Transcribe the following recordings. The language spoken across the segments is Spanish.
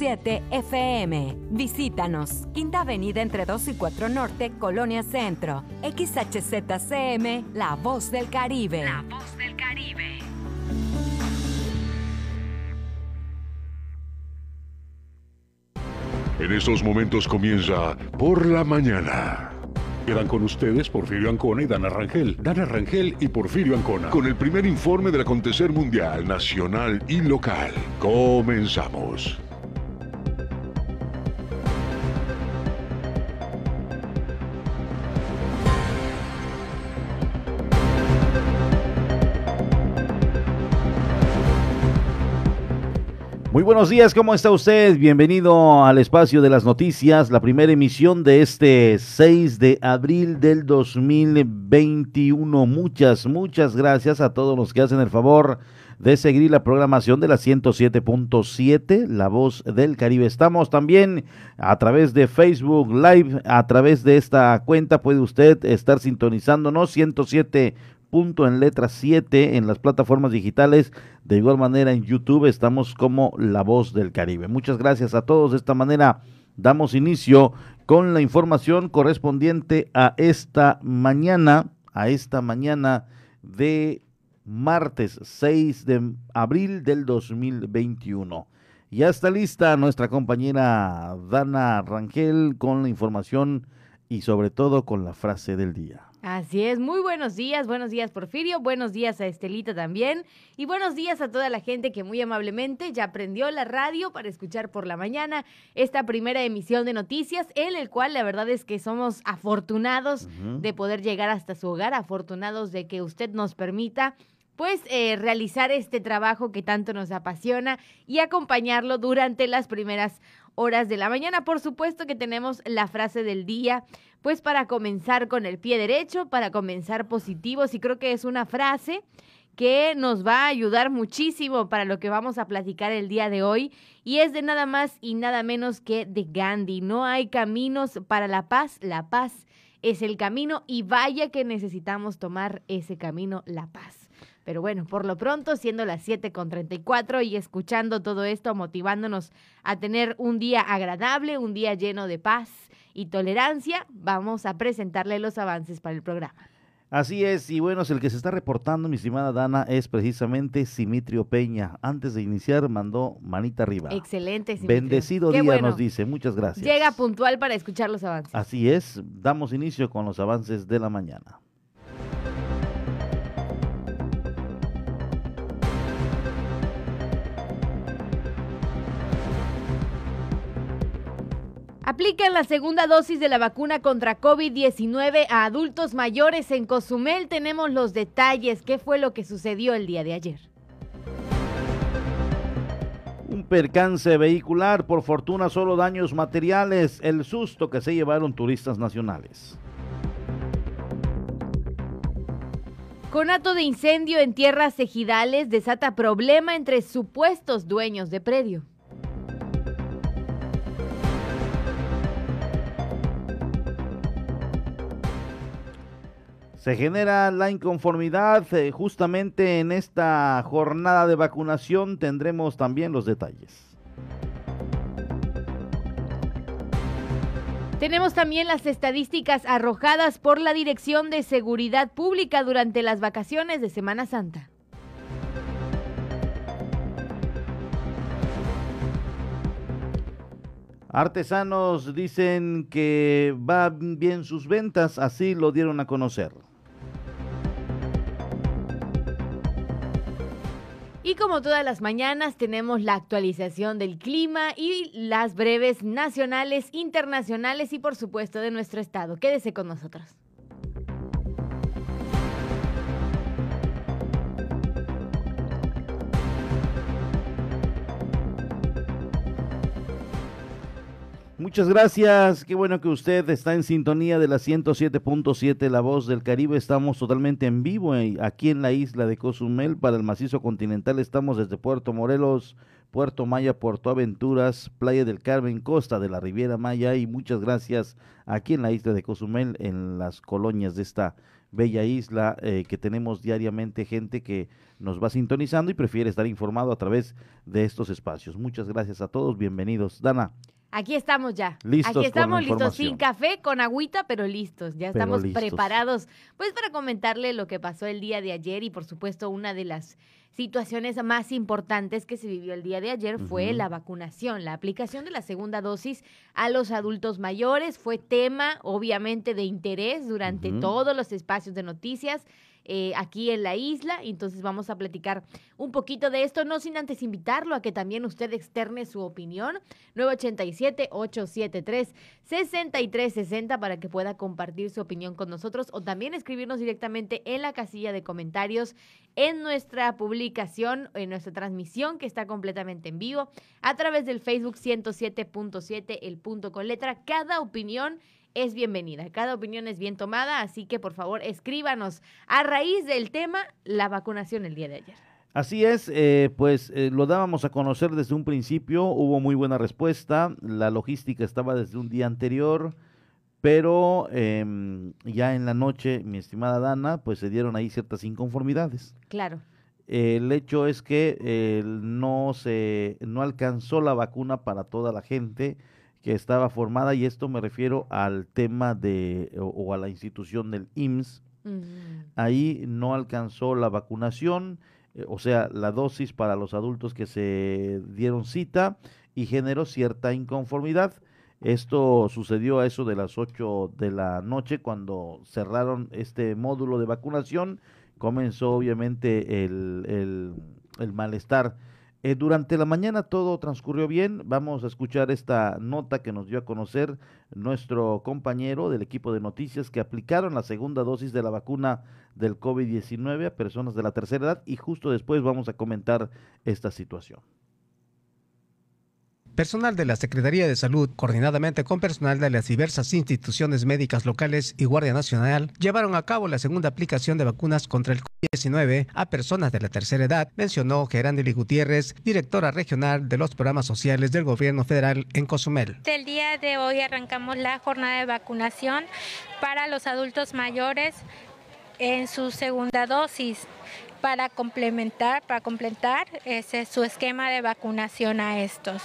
107.7 FM. Visítanos, Quinta Avenida entre 2 y 4 Norte, Colonia Centro. XHZCM, La Voz del Caribe. La Voz del Caribe. En estos momentos comienza Por la Mañana. Quedan con ustedes Porfirio Ancona y Dana Rangel. Dana Rangel y Porfirio Ancona. Con el primer informe del acontecer mundial, nacional y local. Comenzamos. Muy buenos días, ¿cómo está usted? Bienvenido al espacio de las noticias, la primera emisión de este 6 de abril del 2021. Muchas, muchas gracias a todos los que hacen el favor de seguir la programación de la 107.7, La Voz del Caribe. Estamos también a través de Facebook Live, a través de esta cuenta puede usted estar sintonizándonos 107 punto en letra 7 en las plataformas digitales. De igual manera en YouTube estamos como La Voz del Caribe. Muchas gracias a todos. De esta manera damos inicio con la información correspondiente a esta mañana, a esta mañana de martes 6 de abril del 2021. Ya está lista nuestra compañera Dana Rangel con la información y sobre todo con la frase del día. Así es, muy buenos días, buenos días Porfirio, buenos días a Estelita también y buenos días a toda la gente que muy amablemente ya prendió la radio para escuchar por la mañana esta primera emisión de noticias en el cual la verdad es que somos afortunados de poder llegar hasta su hogar, afortunados de que usted nos permita pues eh, realizar este trabajo que tanto nos apasiona y acompañarlo durante las primeras horas de la mañana. Por supuesto que tenemos la frase del día, pues para comenzar con el pie derecho, para comenzar positivos y creo que es una frase que nos va a ayudar muchísimo para lo que vamos a platicar el día de hoy y es de nada más y nada menos que de Gandhi. No hay caminos para la paz, la paz es el camino y vaya que necesitamos tomar ese camino, la paz. Pero bueno, por lo pronto, siendo las 7 con 34 y escuchando todo esto, motivándonos a tener un día agradable, un día lleno de paz y tolerancia, vamos a presentarle los avances para el programa. Así es, y bueno, el que se está reportando, mi estimada Dana, es precisamente Simitrio Peña. Antes de iniciar, mandó manita arriba. Excelente, Simitrio. Bendecido día nos dice, muchas gracias. Llega puntual para escuchar los avances. Así es, damos inicio con los avances de la mañana. Aplican la segunda dosis de la vacuna contra COVID-19 a adultos mayores en Cozumel. Tenemos los detalles. ¿Qué fue lo que sucedió el día de ayer? Un percance vehicular, por fortuna solo daños materiales, el susto que se llevaron turistas nacionales. Conato de incendio en tierras ejidales desata problema entre supuestos dueños de predio. Se genera la inconformidad. Eh, justamente en esta jornada de vacunación tendremos también los detalles. Tenemos también las estadísticas arrojadas por la Dirección de Seguridad Pública durante las vacaciones de Semana Santa. Artesanos dicen que van bien sus ventas, así lo dieron a conocer. Y como todas las mañanas tenemos la actualización del clima y las breves nacionales, internacionales y por supuesto de nuestro estado. Quédese con nosotros. Muchas gracias. Qué bueno que usted está en sintonía de la 107.7 La Voz del Caribe. Estamos totalmente en vivo eh, aquí en la isla de Cozumel para el macizo continental. Estamos desde Puerto Morelos, Puerto Maya, Puerto Aventuras, Playa del Carmen, Costa de la Riviera Maya y muchas gracias aquí en la isla de Cozumel en las colonias de esta bella isla eh, que tenemos diariamente gente que nos va sintonizando y prefiere estar informado a través de estos espacios. Muchas gracias a todos, bienvenidos. Dana. Aquí estamos ya. Listos Aquí estamos listos, sin café, con agüita, pero listos. Ya Pero estamos listos. preparados, pues, para comentarle lo que pasó el día de ayer y, por supuesto, una de las situaciones más importantes que se vivió el día de ayer fue la vacunación, la aplicación de la segunda dosis a los adultos mayores. Fue tema, obviamente, de interés durante todos los espacios de noticias. Eh, aquí en la isla, entonces vamos a platicar un poquito de esto, no sin antes invitarlo a que también usted externe su opinión 987-873-6360 para que pueda compartir su opinión con nosotros o también escribirnos directamente en la casilla de comentarios en nuestra publicación, en nuestra transmisión que está completamente en vivo a través del Facebook 107.7, el punto con letra. Cada opinión es bienvenida, cada opinión es bien tomada, así que por favor escríbanos a raíz del tema la vacunación el día de ayer. Así es, eh, pues eh, lo dábamos a conocer desde un principio, hubo muy buena respuesta, la logística estaba desde un día anterior, pero em, ya en la noche, mi estimada Dana, pues se dieron ahí ciertas inconformidades. Claro. El hecho es que eh, no se no alcanzó la vacuna para toda la gente que estaba formada y esto me refiero al tema de o, o a la institución del IMSS. Mm, Ahí no alcanzó la vacunación, eh, o sea, la dosis para los adultos que se dieron cita y generó cierta inconformidad. Esto sucedió a eso de las 8 de la noche cuando cerraron este módulo de vacunación. Comenzó obviamente el, el- el malestar. Eh, durante la mañana todo transcurrió bien. Vamos a escuchar esta nota que nos dio a conocer nuestro compañero del equipo de noticias que aplicaron la segunda dosis de la vacuna del COVID-19 a personas de la tercera edad y justo después vamos a comentar esta situación. Personal de la Secretaría de Salud, coordinadamente con personal de las diversas instituciones médicas locales y Guardia Nacional, llevaron a cabo la segunda aplicación de vacunas contra el COVID-19 a personas de la tercera edad, mencionó Gerandeli Gutiérrez, directora regional de los programas sociales del gobierno federal en Cozumel. El día de hoy arrancamos la jornada de vacunación para los adultos mayores en su segunda dosis para complementar, para completar ese, su esquema de vacunación a estos.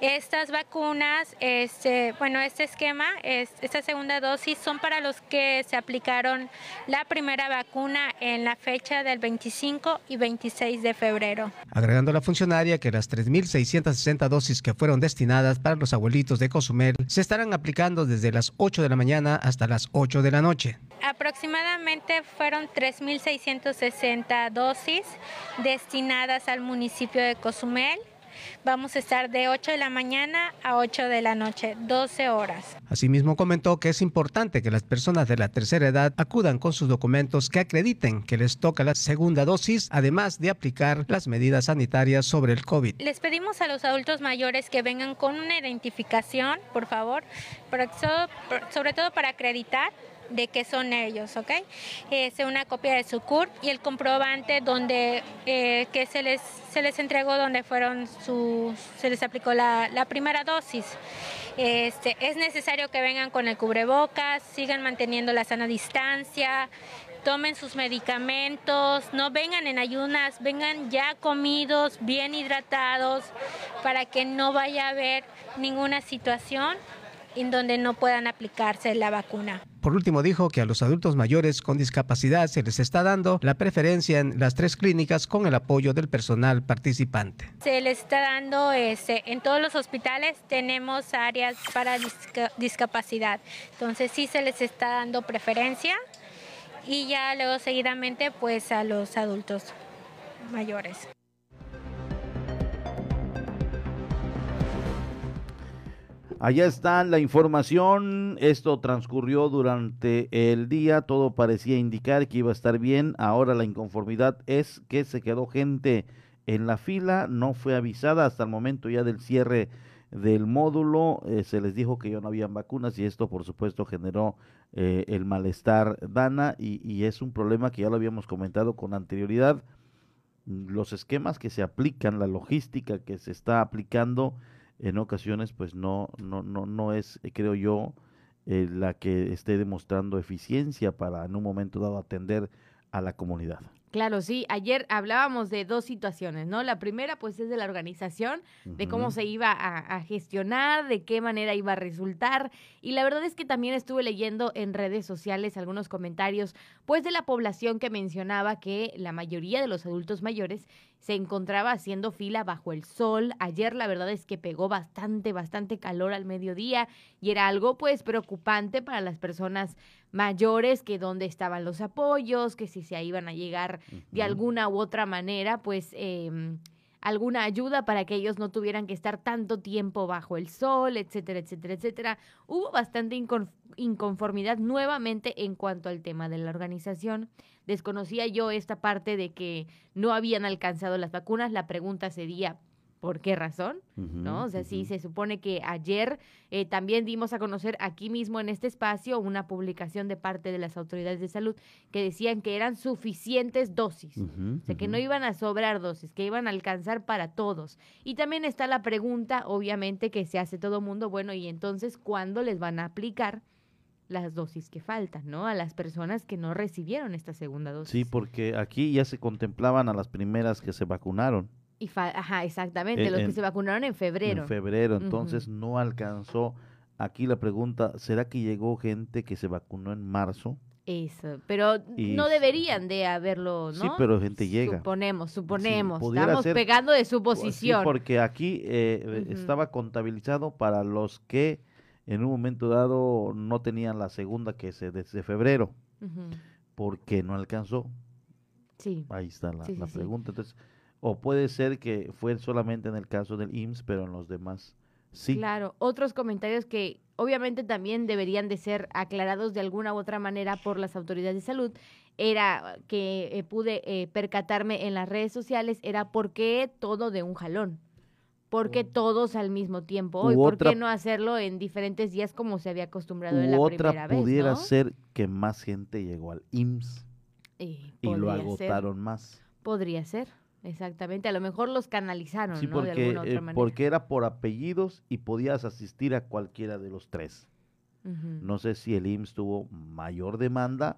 Estas vacunas, este, bueno, este esquema, es, esta segunda dosis son para los que se aplicaron la primera vacuna en la fecha del 25 y 26 de febrero. Agregando la funcionaria que las 3.660 dosis que fueron destinadas para los abuelitos de Cozumel se estarán aplicando desde las 8 de la mañana hasta las 8 de la noche. Aproximadamente fueron 3.660 dosis destinadas al municipio de Cozumel. Vamos a estar de 8 de la mañana a 8 de la noche, 12 horas. Asimismo comentó que es importante que las personas de la tercera edad acudan con sus documentos que acrediten que les toca la segunda dosis, además de aplicar las medidas sanitarias sobre el COVID. Les pedimos a los adultos mayores que vengan con una identificación, por favor, sobre todo para acreditar de que son ellos, ¿ok? Es una copia de su CURP y el comprobante donde eh, que se les se les entregó donde fueron sus se les aplicó la, la primera dosis. Este, es necesario que vengan con el cubrebocas, sigan manteniendo la sana distancia, tomen sus medicamentos, no vengan en ayunas, vengan ya comidos, bien hidratados, para que no vaya a haber ninguna situación en donde no puedan aplicarse la vacuna. Por último, dijo que a los adultos mayores con discapacidad se les está dando la preferencia en las tres clínicas con el apoyo del personal participante. Se les está dando, este, en todos los hospitales tenemos áreas para disca- discapacidad, entonces sí se les está dando preferencia y ya luego seguidamente pues a los adultos mayores. Allá está la información. Esto transcurrió durante el día. Todo parecía indicar que iba a estar bien. Ahora la inconformidad es que se quedó gente en la fila. No fue avisada hasta el momento ya del cierre del módulo. eh, se les dijo que ya no habían vacunas y esto por supuesto generó eh, el malestar Dana y, y es un problema que ya lo habíamos comentado con anterioridad. Los esquemas que se aplican, la logística que se está aplicando en ocasiones pues no no no no es eh, creo yo eh, la que esté demostrando eficiencia para en un momento dado atender a la comunidad. Claro, sí. Ayer hablábamos de dos situaciones, ¿no? La primera, pues, es de la organización, de cómo se iba a, a gestionar, de qué manera iba a resultar. Y la verdad es que también estuve leyendo en redes sociales algunos comentarios, pues, de la población que mencionaba que la mayoría de los adultos mayores se encontraba haciendo fila bajo el sol. Ayer, la verdad es que pegó bastante, bastante calor al mediodía y era algo, pues, preocupante para las personas mayores, que dónde estaban los apoyos, que si se iban a llegar de alguna u otra manera, pues em, alguna ayuda para que ellos no tuvieran que estar tanto tiempo bajo el sol, etcétera, etcétera, etcétera. Hubo bastante incon- inconformidad nuevamente en cuanto al tema de la organización. Desconocía yo esta parte de que no habían alcanzado las vacunas. La pregunta sería, ¿por qué razón? ¿no? O sea, sí, se supone que ayer eh, también dimos a conocer aquí mismo en este espacio una publicación de parte de las autoridades de salud que decían que eran suficientes dosis. O sea, que no iban a sobrar dosis, que iban a alcanzar para todos. Y también está la pregunta, obviamente, que se hace todo mundo, bueno, y entonces, ¿cuándo les van a aplicar las dosis que faltan, ¿no? A las personas que no recibieron esta segunda dosis. Sí, porque aquí ya se contemplaban a las primeras que se vacunaron Y fa- Ajá, exactamente, En- los en- que se vacunaron en febrero. en febrero, entonces no alcanzó. Aquí la pregunta, ¿será que llegó gente que se vacunó en marzo? Eso, pero Y no deberían de haberlo, ¿no? Sí, pero gente llega. Suponemos, suponemos. Estamos ser- pegando de Sí, suposición. porque aquí eh, estaba contabilizado para los que en un momento dado no tenían la segunda que se desde febrero, Ujú, porque no alcanzó. Sí, Ahí está la, Sí, sí, la sí. pregunta. Entonces, o puede ser que fue solamente en el caso del IMSS, pero en los demás sí. claro. Otros comentarios que obviamente también deberían de ser aclarados de alguna u otra manera por las autoridades de salud era que eh, pude eh, percatarme en las redes sociales era por qué todo de un jalón. ¿Por qué todos al mismo tiempo? ¿Y por otra- qué no hacerlo en diferentes días como se había acostumbrado en la otra primera vez? pudiera ¿no? ser que más gente llegó al IMSS y lo ser. agotaron más. Podría ser, exactamente. A lo mejor los canalizaron, Sí, ¿no? de porque, alguna u otra eh, manera. porque era por apellidos y podías asistir a cualquiera de los tres. No sé si el IMSS tuvo mayor demanda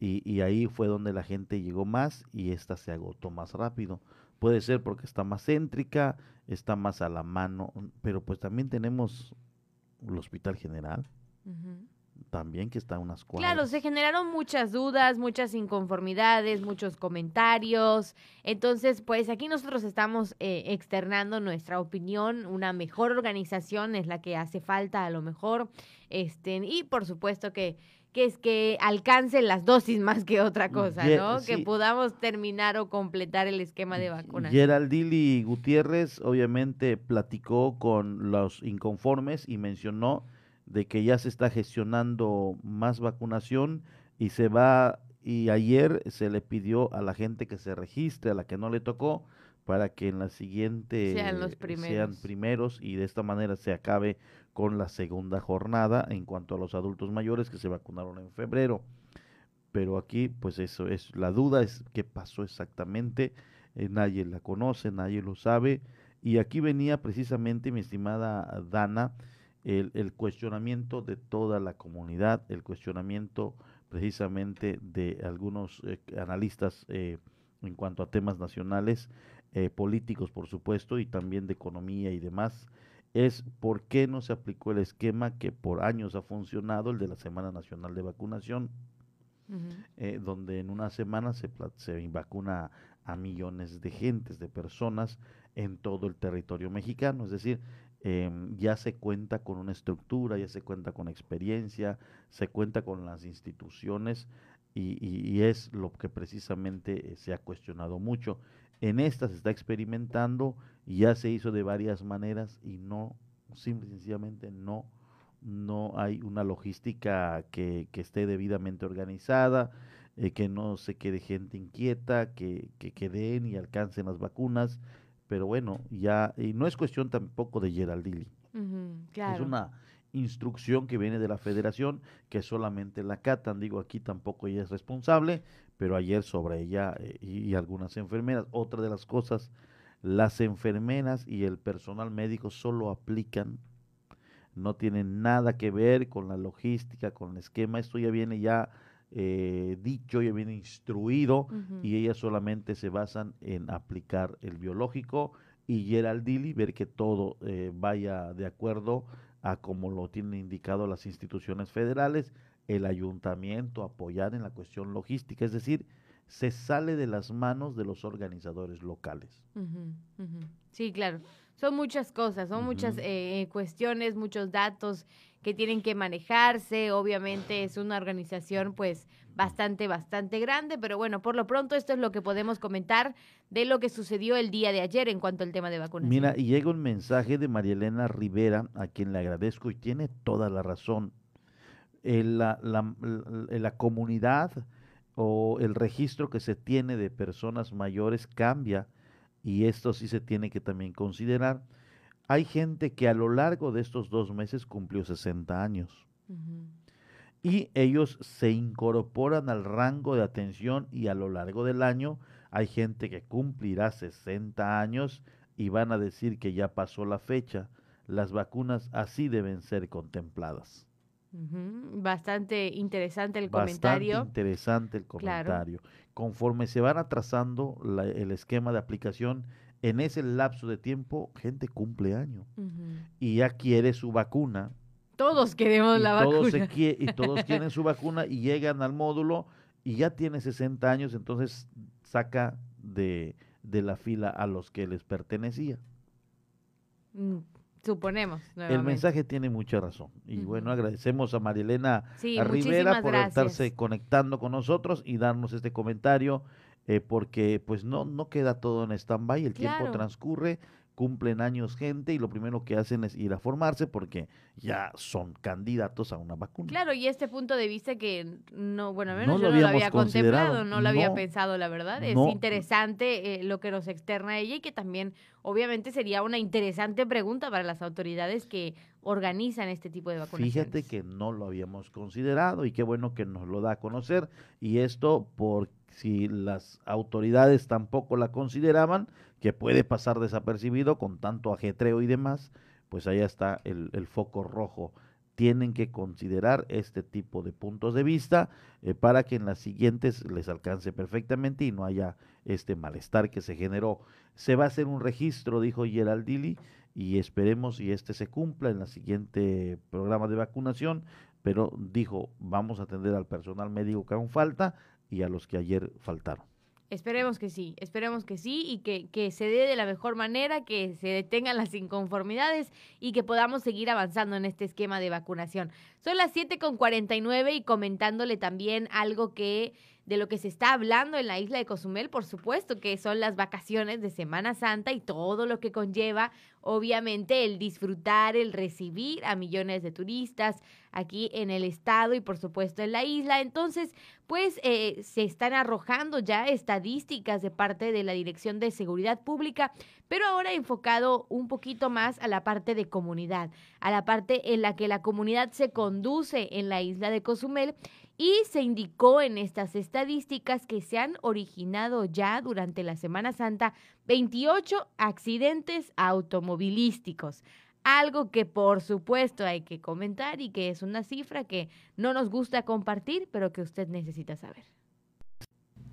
y, y ahí fue donde la gente llegó más y esta se agotó más rápido. Puede ser porque está más céntrica, está más a la mano, pero pues también tenemos el Hospital General, también que está a unas cuadras. Claro, se generaron muchas dudas, muchas inconformidades, muchos comentarios. Entonces, pues aquí nosotros estamos eh, externando nuestra opinión. Una mejor organización es la que hace falta a lo mejor. Este, y por supuesto que, que es que alcancen las dosis más que otra cosa, ¿no? Que podamos terminar o completar el esquema de vacunación. Geraldili Gutiérrez obviamente platicó con los inconformes y mencionó de que ya se está gestionando más vacunación y se va y ayer se le pidió a la gente que se registre, a la que no le tocó, para que en la siguiente Sean los sean primeros. primeros y de esta manera se acabe con la segunda jornada en cuanto a los adultos mayores que se vacunaron en febrero. Pero aquí, pues eso es, la duda es qué pasó exactamente, eh, nadie la conoce, nadie lo sabe. Y aquí venía precisamente, mi estimada Dana, el, cuestionamiento de toda la comunidad, el cuestionamiento precisamente de algunos eh, analistas eh, en cuanto a temas nacionales, políticos por supuesto, y también de economía y demás, es por qué no se aplicó el esquema que por años ha funcionado, el de la Semana Nacional de Vacunación, eh, donde en una semana se, se vacuna a millones de gentes, de personas en todo el territorio mexicano. Es decir, em, ya se cuenta con una estructura, ya se cuenta con experiencia, se cuenta con las instituciones y, y- y es lo que precisamente eh, se ha cuestionado mucho. En esta se está experimentando y ya se hizo de varias maneras y no, simple y sencillamente no no hay una logística que, que esté debidamente organizada, eh, que no se quede gente inquieta, que, que, que den y alcancen las vacunas. Pero bueno, ya, y no es cuestión tampoco de Claro. es una instrucción que viene de la federación que solamente la catan, digo aquí tampoco ella es responsable, pero ayer sobre ella eh, y, y algunas enfermeras. Otra de las cosas, las enfermeras y el personal médico solo aplican no tiene nada que ver con la logística, con el esquema, esto ya viene ya eh, dicho, ya viene instruido y ellas solamente se basan en aplicar el biológico y Gerald Dili ver que todo eh, vaya de acuerdo a como lo tienen indicado las instituciones federales, el ayuntamiento apoyar en la cuestión logística, es decir, se sale de las manos de los organizadores locales. Sí, claro. Son muchas cosas, son muchas eh, cuestiones, muchos datos que tienen que manejarse. Obviamente es una organización pues bastante, bastante grande, pero bueno, por lo pronto esto es lo que podemos comentar de lo que sucedió el día de ayer en cuanto al tema de vacunación. Mira, y llega un mensaje de María Elena Rivera, a quien le agradezco y tiene toda la razón. La, la- la- comunidad o el registro que se tiene de personas mayores cambia y esto sí se tiene que también considerar. Hay gente que a lo largo de estos dos meses cumplió 60 años y ellos se incorporan al rango de atención y a lo largo del año hay gente que cumplirá 60 años y van a decir que ya pasó la fecha. Las vacunas así deben ser contempladas. Bastante interesante el Bastante comentario. interesante el Claro. comentario. Conforme se van atrasando la- el esquema de aplicación, en ese lapso de tiempo, gente cumple año y ya quiere su vacuna Todos queremos la todos, vacuna. y todos quieren su vacuna y llegan al módulo y ya tiene 60 años, entonces saca de, de la fila a los que les pertenecía. Mm, Suponemos. El mensaje tiene mucha razón. Y bueno, agradecemos a Marilena Sí, a Rivera por gracias. estarse conectando con nosotros y darnos este comentario, eh, porque pues no, no queda todo en stand-by, el Claro. tiempo transcurre, cumplen años gente y lo primero que hacen es ir a formarse porque ya son candidatos a una vacuna. Claro, y este punto de vista que no, bueno, al No menos lo yo no lo había contemplado, no lo había no, pensado, la verdad. Es no. interesante eh, lo que nos externa ella y que también, obviamente, sería una interesante pregunta para las autoridades que organizan este tipo de vacunaciones. Fíjate que no lo habíamos considerado y qué bueno que nos lo da a conocer. Y esto por si las autoridades tampoco la consideraban, que puede pasar desapercibido con tanto ajetreo y demás, pues allá está el, foco rojo. Tienen que considerar este tipo de puntos de vista eh, para que en las siguientes les alcance perfectamente y no haya este malestar que se generó. Se va a hacer un registro, dijo Geraldili, y esperemos y este se cumpla en la siguiente programa de vacunación, pero dijo, vamos a atender al personal médico que aún falta y a los que ayer faltaron. Esperemos que sí, esperemos que sí y que, que se dé de la mejor manera, que se detengan las inconformidades y que podamos seguir avanzando en este esquema de vacunación. Son las 7 con 49 y comentándole también algo que de lo que se está hablando en la isla de Cozumel, por supuesto, que son las vacaciones de Semana Santa y todo lo que conlleva, obviamente, el disfrutar, el recibir a millones de turistas aquí en el estado y, por supuesto, en la isla. Entonces, pues eh, se están arrojando ya estadísticas de parte de la Dirección de Seguridad Pública, pero ahora enfocado un poquito más a la parte de comunidad, a la parte en la que la comunidad se conduce en la isla de Cozumel y se indicó en estas estadísticas que se han originado ya durante la Semana Santa 28 accidentes automovilísticos. Algo que por supuesto hay que comentar y que es una cifra que no nos gusta compartir, pero que usted necesita saber.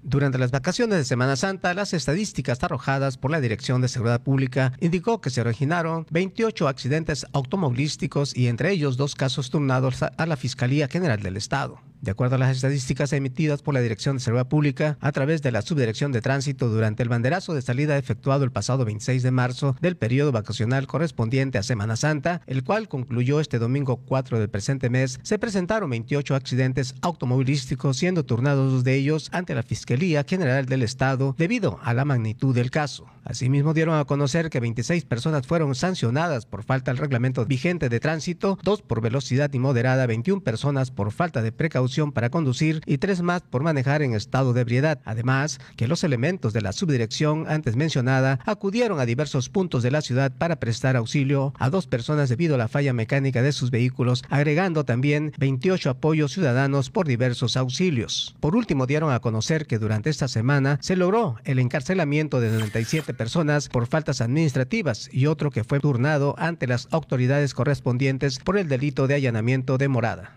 Durante las vacaciones de Semana Santa, las estadísticas arrojadas por la Dirección de Seguridad Pública indicó que se originaron 28 accidentes automovilísticos y entre ellos dos casos turnados a la Fiscalía General del Estado. De acuerdo a las estadísticas emitidas por la Dirección de Seguridad Pública a través de la Subdirección de Tránsito durante el banderazo de salida efectuado el pasado 26 de marzo del periodo vacacional correspondiente a Semana Santa, el cual concluyó este domingo 4 del presente mes, se presentaron 28 accidentes automovilísticos, siendo turnados dos de ellos ante la Fiscalía General del Estado debido a la magnitud del caso. Asimismo, dieron a conocer que 26 personas fueron sancionadas por falta al reglamento vigente de tránsito, dos por velocidad inmoderada, 21 personas por falta de precaución para conducir y tres más por manejar en estado de ebriedad. Además, que los elementos de la subdirección antes mencionada acudieron a diversos puntos de la ciudad para prestar auxilio a dos personas debido a la falla mecánica de sus vehículos, agregando también 28 apoyos ciudadanos por diversos auxilios. Por último, dieron a conocer que durante esta semana se logró el encarcelamiento de 97 personas por faltas administrativas y otro que fue turnado ante las autoridades correspondientes por el delito de allanamiento de morada.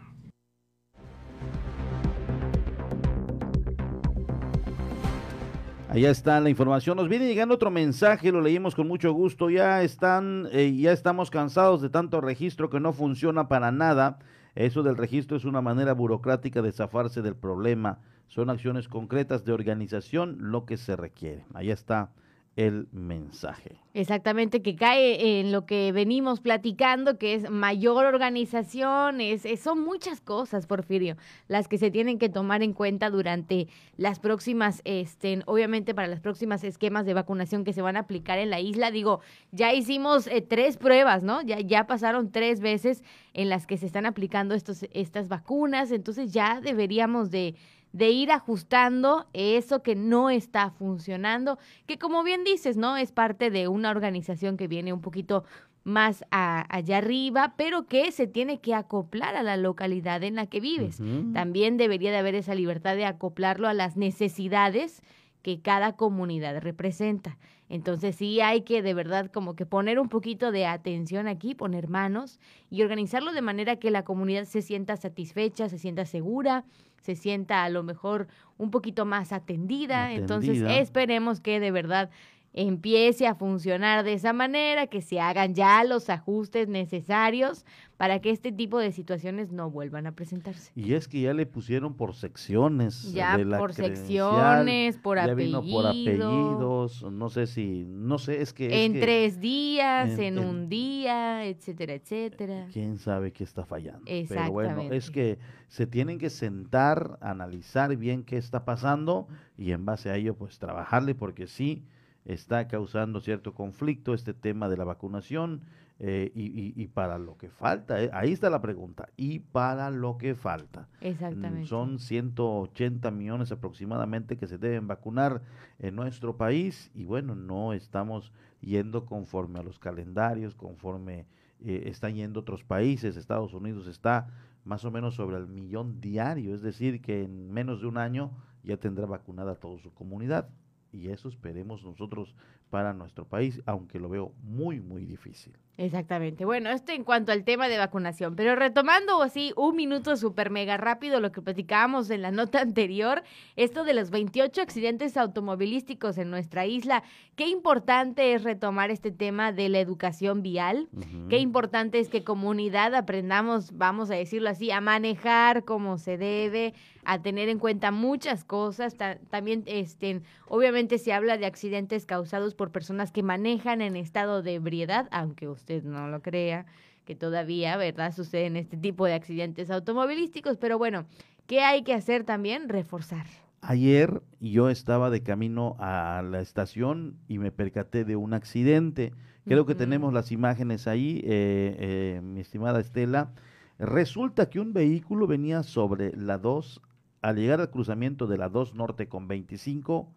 Allá está la información. Nos viene llegando otro mensaje, lo leímos con mucho gusto. Ya están, eh, ya estamos cansados de tanto registro que no funciona para nada. Eso del registro es una manera burocrática de zafarse del problema. Son acciones concretas de organización lo que se requiere. Allá está el mensaje. Exactamente, que cae en lo que venimos platicando, que es mayor organización, es, son muchas cosas, Porfirio, las que se tienen que tomar en cuenta durante las próximas, este, obviamente para las próximas esquemas de vacunación que se van a aplicar en la isla. Digo, ya hicimos eh, tres pruebas, ¿no? Ya, ya pasaron tres veces en las que se están aplicando estos, estas vacunas, entonces ya deberíamos de de ir ajustando eso que no está funcionando, que como bien dices, ¿no? Es parte de una organización que viene un poquito más allá arriba, pero que se tiene que acoplar a la localidad en la que vives. También debería de haber esa libertad de acoplarlo a las necesidades que cada comunidad representa. Entonces sí hay que de verdad como que poner un poquito de atención aquí, poner manos y organizarlo de manera que la comunidad se sienta satisfecha, se sienta segura, se sienta a lo mejor un poquito más atendida. Entonces esperemos que de verdad empiece a funcionar de esa manera, que se hagan ya los ajustes necesarios para que este tipo de situaciones no vuelvan a presentarse. Y es que ya le pusieron por secciones. Ya por secciones, por apellidos. por apellidos, no sé si, no sé, es que... en tres días, en, un día, etcétera, etcétera. ¿Quién sabe qué está fallando? Exactamente. Pero bueno, es que se tienen que sentar, analizar bien qué está pasando y en base a ello pues trabajarle porque sí está causando cierto conflicto este tema de la vacunación eh, y, para lo que falta, eh, ahí está la pregunta, y para lo que falta. Exactamente. Son 180 millones aproximadamente que se deben vacunar en nuestro país y bueno, no estamos yendo conforme a los calendarios, conforme eh, están yendo otros países, Estados Unidos está más o menos sobre el millón diario, es decir, que en menos de un año ya tendrá vacunada toda su comunidad y eso esperemos nosotros para nuestro país, aunque lo veo muy, muy difícil. Exactamente. Bueno, esto en cuanto al tema de vacunación, pero retomando así un minuto súper mega rápido lo que platicábamos en la nota anterior, esto de los 28 accidentes automovilísticos en nuestra isla, qué importante es retomar este tema de la educación vial, qué importante es que comunidad aprendamos, vamos a decirlo así, a manejar como se debe, a tener en cuenta muchas cosas, también este, obviamente se habla de accidentes causados por personas que manejan en estado de ebriedad, aunque usted no lo crea, que todavía, ¿verdad?, suceden este tipo de accidentes automovilísticos, pero bueno, ¿qué hay que hacer también? Reforzar. Ayer yo estaba de camino a la estación y me percaté de un accidente. Creo que tenemos las imágenes ahí, eh, eh, mi estimada Estela. Resulta que un vehículo venía sobre la 2, al llegar al cruzamiento de la 2 Norte con 25,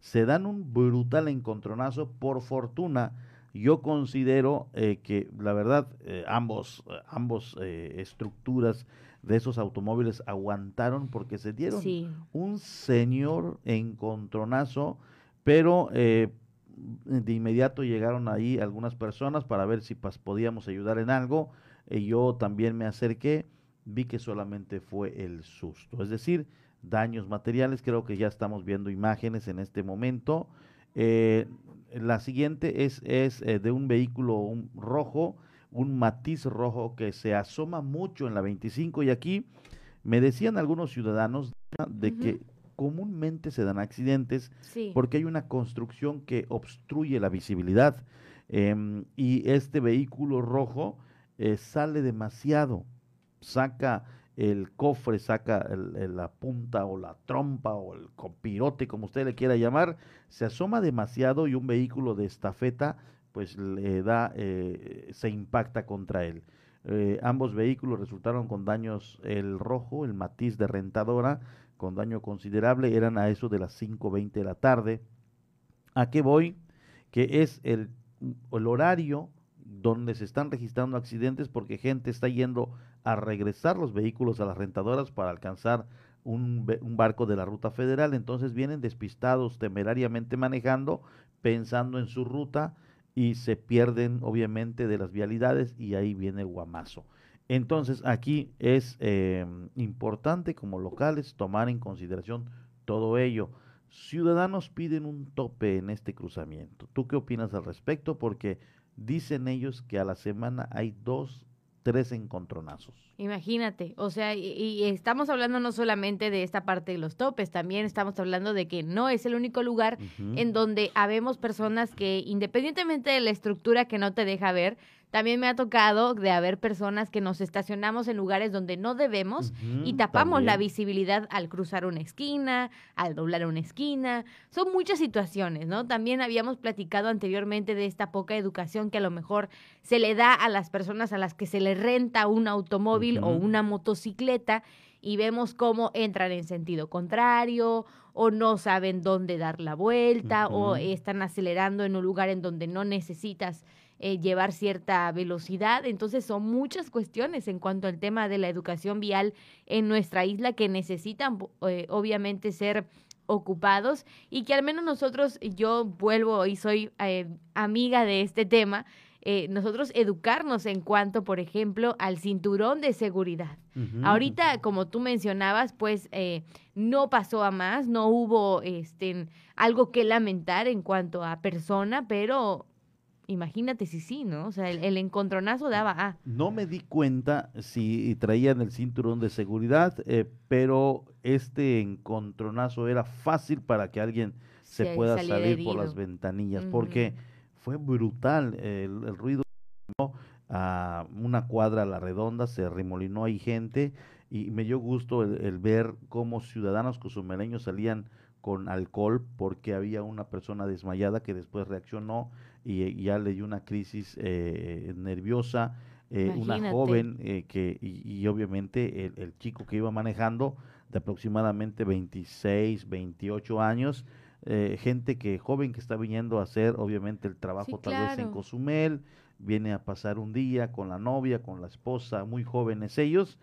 se dan un brutal encontronazo. Por fortuna, yo considero eh, que la verdad eh, ambos, ambos eh, estructuras de esos automóviles aguantaron porque se dieron un señor encontronazo, pero de inmediato llegaron ahí algunas personas para ver si podíamos ayudar en algo. Y yo también me acerqué, vi que solamente fue el susto. Es decir, daños materiales. Creo que ya estamos viendo imágenes en este momento. Eh, la siguiente es, es eh, de un vehículo rojo, un matiz rojo que se asoma mucho en la 25 y aquí me decían algunos ciudadanos de que comúnmente se dan accidentes porque hay una construcción que obstruye la visibilidad em, y este vehículo rojo eh, sale demasiado, saca el cofre saca la punta o la trompa o el copirote, como usted le quiera llamar, se asoma demasiado y un vehículo de estafeta pues le da, eh, se impacta contra él. Eh, ambos vehículos resultaron con daños, el rojo, el matiz de rentadora, con daño considerable, eran a eso de las 5.20 de la tarde. ¿A qué voy? Que es el, el horario donde se están registrando accidentes porque gente está yendo a regresar los vehículos a las rentadoras para alcanzar un, barco de la ruta federal, entonces vienen despistados temerariamente manejando, pensando en su ruta y se pierden obviamente de las vialidades y ahí viene el guamazo. Entonces aquí es eh, importante como locales tomar en consideración todo ello. Ciudadanos piden un tope en este cruzamiento. ¿Tú qué opinas al respecto? Porque dicen ellos que a la semana hay dos, tres encontronazos. Imagínate, o sea, y, estamos hablando no solamente de esta parte de los topes, también estamos hablando de que no es el único lugar en donde habemos personas que independientemente de la estructura que no te deja ver, también me ha tocado de haber personas que nos estacionamos en lugares donde no debemos y tapamos la visibilidad al cruzar una esquina, al doblar una esquina. Son muchas situaciones, ¿no? También habíamos platicado anteriormente de esta poca educación que a lo mejor se le da a las personas a las que se le renta un automóvil o una motocicleta y vemos cómo entran en sentido contrario o no saben dónde dar la vuelta o están acelerando en un lugar en donde no necesitas eh, llevar cierta velocidad. Entonces son muchas cuestiones en cuanto al tema de la educación vial en nuestra isla que necesitan eh, obviamente ser ocupados y que al menos nosotros, yo vuelvo y soy eh, amiga de este tema, nosotros educarnos en cuanto, por ejemplo, al cinturón de seguridad. Ahorita, como tú mencionabas, pues no pasó a más, no hubo este, algo que lamentar en cuanto a persona, pero Imagínate si sí, ¿no? O sea, el, encontronazo daba A. No me di cuenta si traían el cinturón de seguridad, eh, pero este encontronazo era fácil para que alguien se pueda salir por las ventanillas, porque fue brutal el, ruido a una cuadra a la redonda, se remolinó ahí gente y me dio gusto el, ver cómo ciudadanos cozumeleños salían con alcohol porque había una persona desmayada que después reaccionó y, ya le dio una crisis eh, nerviosa, eh, una joven eh, que, y, obviamente el, chico que iba manejando de aproximadamente 26, 28 años, gente que joven que está viniendo a hacer obviamente el trabajo tal vez en Cozumel, viene a pasar un día con la novia, con la esposa, muy jóvenes ellos,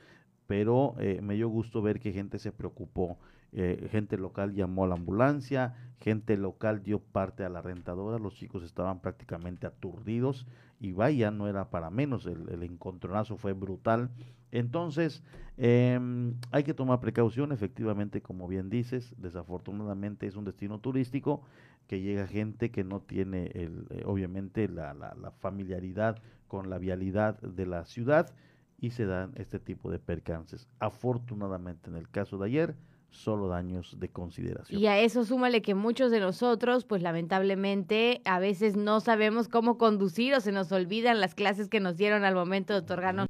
pero me dio gusto ver que gente se preocupó. Eh, gente local llamó a la ambulancia, gente local dio parte a la rentadora, los chicos estaban prácticamente aturdidos y vaya, no era para menos, el, encontronazo fue brutal. Entonces, em, hay que tomar precaución, efectivamente, como bien dices, desafortunadamente es un destino turístico que llega gente que no tiene, el, eh, obviamente, la, la familiaridad con la vialidad de la ciudad y se dan este tipo de percances. Afortunadamente, en el caso de ayer, solo daños de consideración. Y a eso súmale que muchos de nosotros, pues lamentablemente, a veces no sabemos cómo conducir o se nos olvidan las clases que nos dieron al momento de otorgarnos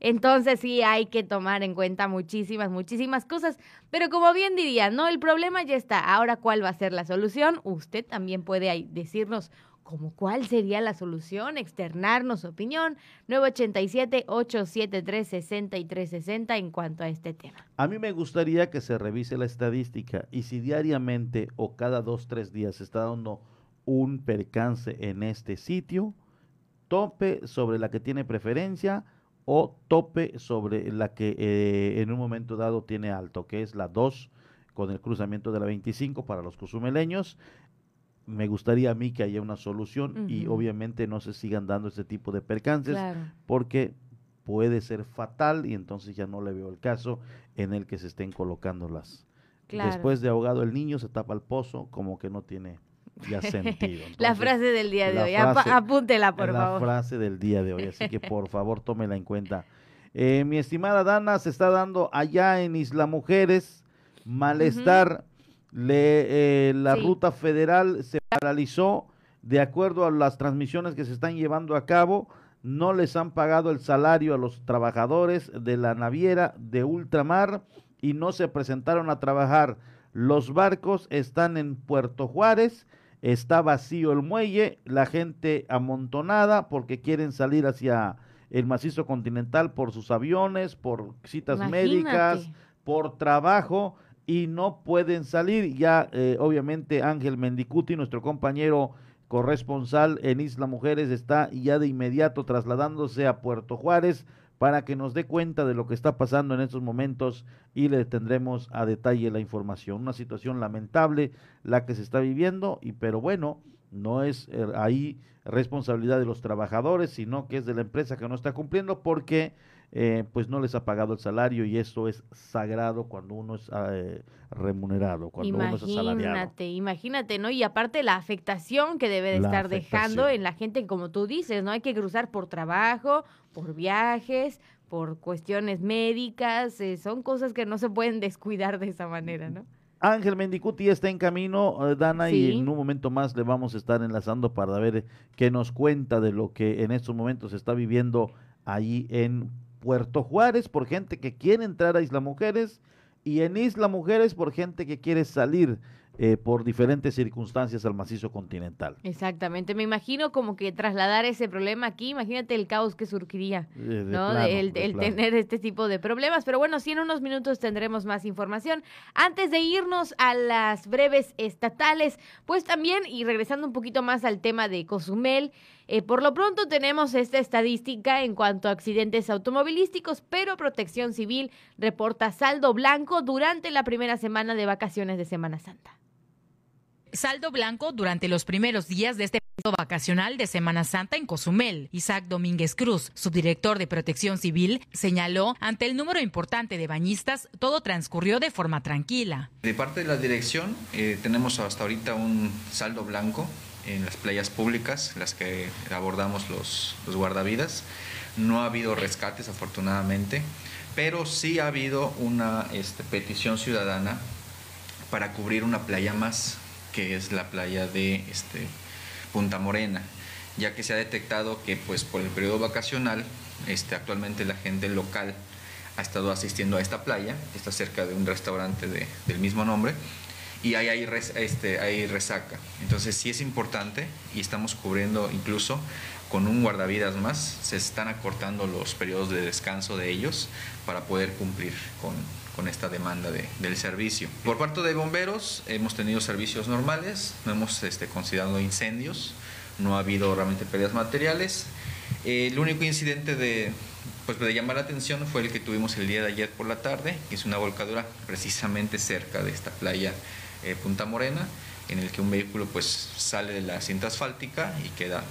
entonces sí hay que tomar en cuenta muchísimas, muchísimas cosas. Pero como bien diría, no, el problema ya está. Ahora, ¿cuál va a ser la solución? Usted también puede decirnos como cuál sería la solución, externarnos opinión. 987-873-6360 en cuanto a este tema. A mí me gustaría que se revise la estadística y si diariamente o cada dos, tres días se está dando un percance en este sitio, tope sobre la que tiene preferencia o tope sobre la que eh, en un momento dado tiene alto, que es la 2 con el cruzamiento de la 25 para los cozumeleños me gustaría a mí que haya una solución y obviamente no se sigan dando este tipo de percances porque puede ser fatal y entonces ya no le veo el caso en el que se estén colocando las. Después de ahogado el niño se tapa el pozo como que no tiene ya sentido. la frase del día de hoy, apúntela por favor. La frase del día de hoy, así que por favor tómela en cuenta. Eh, mi estimada Dana, se está dando allá en Isla Mujeres malestar le, eh, la ruta federal se paralizó de acuerdo a las transmisiones que se están llevando a cabo. No les han pagado el salario a los trabajadores de la naviera de ultramar y no se presentaron a trabajar. Los barcos están en Puerto Juárez, está vacío el muelle, la gente amontonada porque quieren salir hacia el macizo continental por sus aviones, por citas médicas, por trabajo y no pueden salir. Ya, eh, obviamente, Ángel Mendicuti, nuestro compañero corresponsal en Isla Mujeres, está ya de inmediato trasladándose a Puerto Juárez para que nos dé cuenta de lo que está pasando en estos momentos y le tendremos a detalle la información. Una situación lamentable la que se está viviendo, y pero bueno, no es eh, ahí responsabilidad de los trabajadores, sino que es de la empresa que no está cumpliendo porque eh, pues no les ha pagado el salario y esto es sagrado cuando uno es eh, remunerado, cuando uno es asalariado. Imagínate, imagínate, ¿no? Y aparte la afectación que debe de La estar dejando en la gente, como tú dices, ¿no? Hay que cruzar por trabajo, por viajes, por cuestiones médicas, eh, son cosas que no se pueden descuidar de esa manera, ¿no? Ángel Mendicuti está en camino, eh, Dana, y en un momento más le vamos a estar enlazando para ver qué nos cuenta de lo que en estos momentos se está viviendo allí en Puerto Juárez por gente que quiere entrar a Isla Mujeres y en Isla Mujeres por gente que quiere salir eh, por diferentes circunstancias al macizo continental. Exactamente, me imagino como que trasladar ese problema aquí, imagínate el caos que surgiría. Eh, de ¿no? plano, el de el plano. tener este tipo de problemas. Pero bueno, sí, en unos minutos tendremos más información. Antes de irnos a las breves estatales, pues también, y regresando un poquito más al tema de Cozumel, eh, por lo pronto tenemos esta estadística en cuanto a accidentes automovilísticos, pero Protección Civil reporta saldo blanco durante la primera semana de vacaciones de Semana Santa. Saldo blanco durante los primeros días de este periodo vacacional de Semana Santa en Cozumel. Isaac Domínguez Cruz, subdirector de Protección Civil, señaló ante el número importante de bañistas, todo transcurrió de forma tranquila. De parte de la dirección, eh, tenemos hasta ahorita un saldo blanco en las playas públicas, las que abordamos los, guardavidas. No ha habido rescates, afortunadamente, pero sí ha habido una este, petición ciudadana para cubrir una playa más, que es la playa de este, Punta Morena, ya que se ha detectado que pues, por el periodo vacacional, este, actualmente la gente local ha estado asistiendo a esta playa, está cerca de un restaurante de- del mismo nombre, y ahí este, hay resaca. Entonces sí es importante y estamos cubriendo incluso con un guardavidas más, se están acortando los periodos de descanso de ellos para poder cumplir con, con esta demanda de- del servicio. Por parte de bomberos hemos tenido servicios normales, no hemos este, considerado incendios, no ha habido realmente pérdidas materiales. El único incidente de, pues, de llamar la atención fue el que tuvimos el día de ayer por la tarde, que es una volcadura precisamente cerca de esta playa eh, Punta Morena, en el que un vehículo pues sale de la cinta asfáltica y queda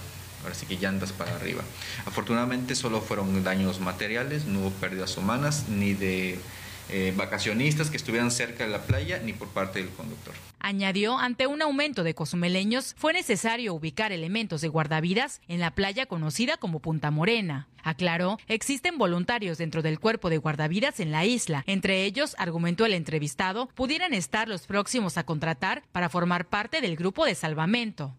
ahora sí que llantas para arriba. Afortunadamente solo fueron daños materiales, no hubo pérdidas humanas, ni de eh, vacacionistas que estuvieran cerca de la playa, ni por parte del conductor. Añadió, ante un aumento de cozumeleños, fue necesario ubicar elementos de guardavidas en la playa conocida como Punta Morena. Aclaró, existen voluntarios dentro del cuerpo de guardavidas en la isla. Entre ellos, argumentó el entrevistado, pudieran estar los próximos a contratar para formar parte del grupo de salvamento.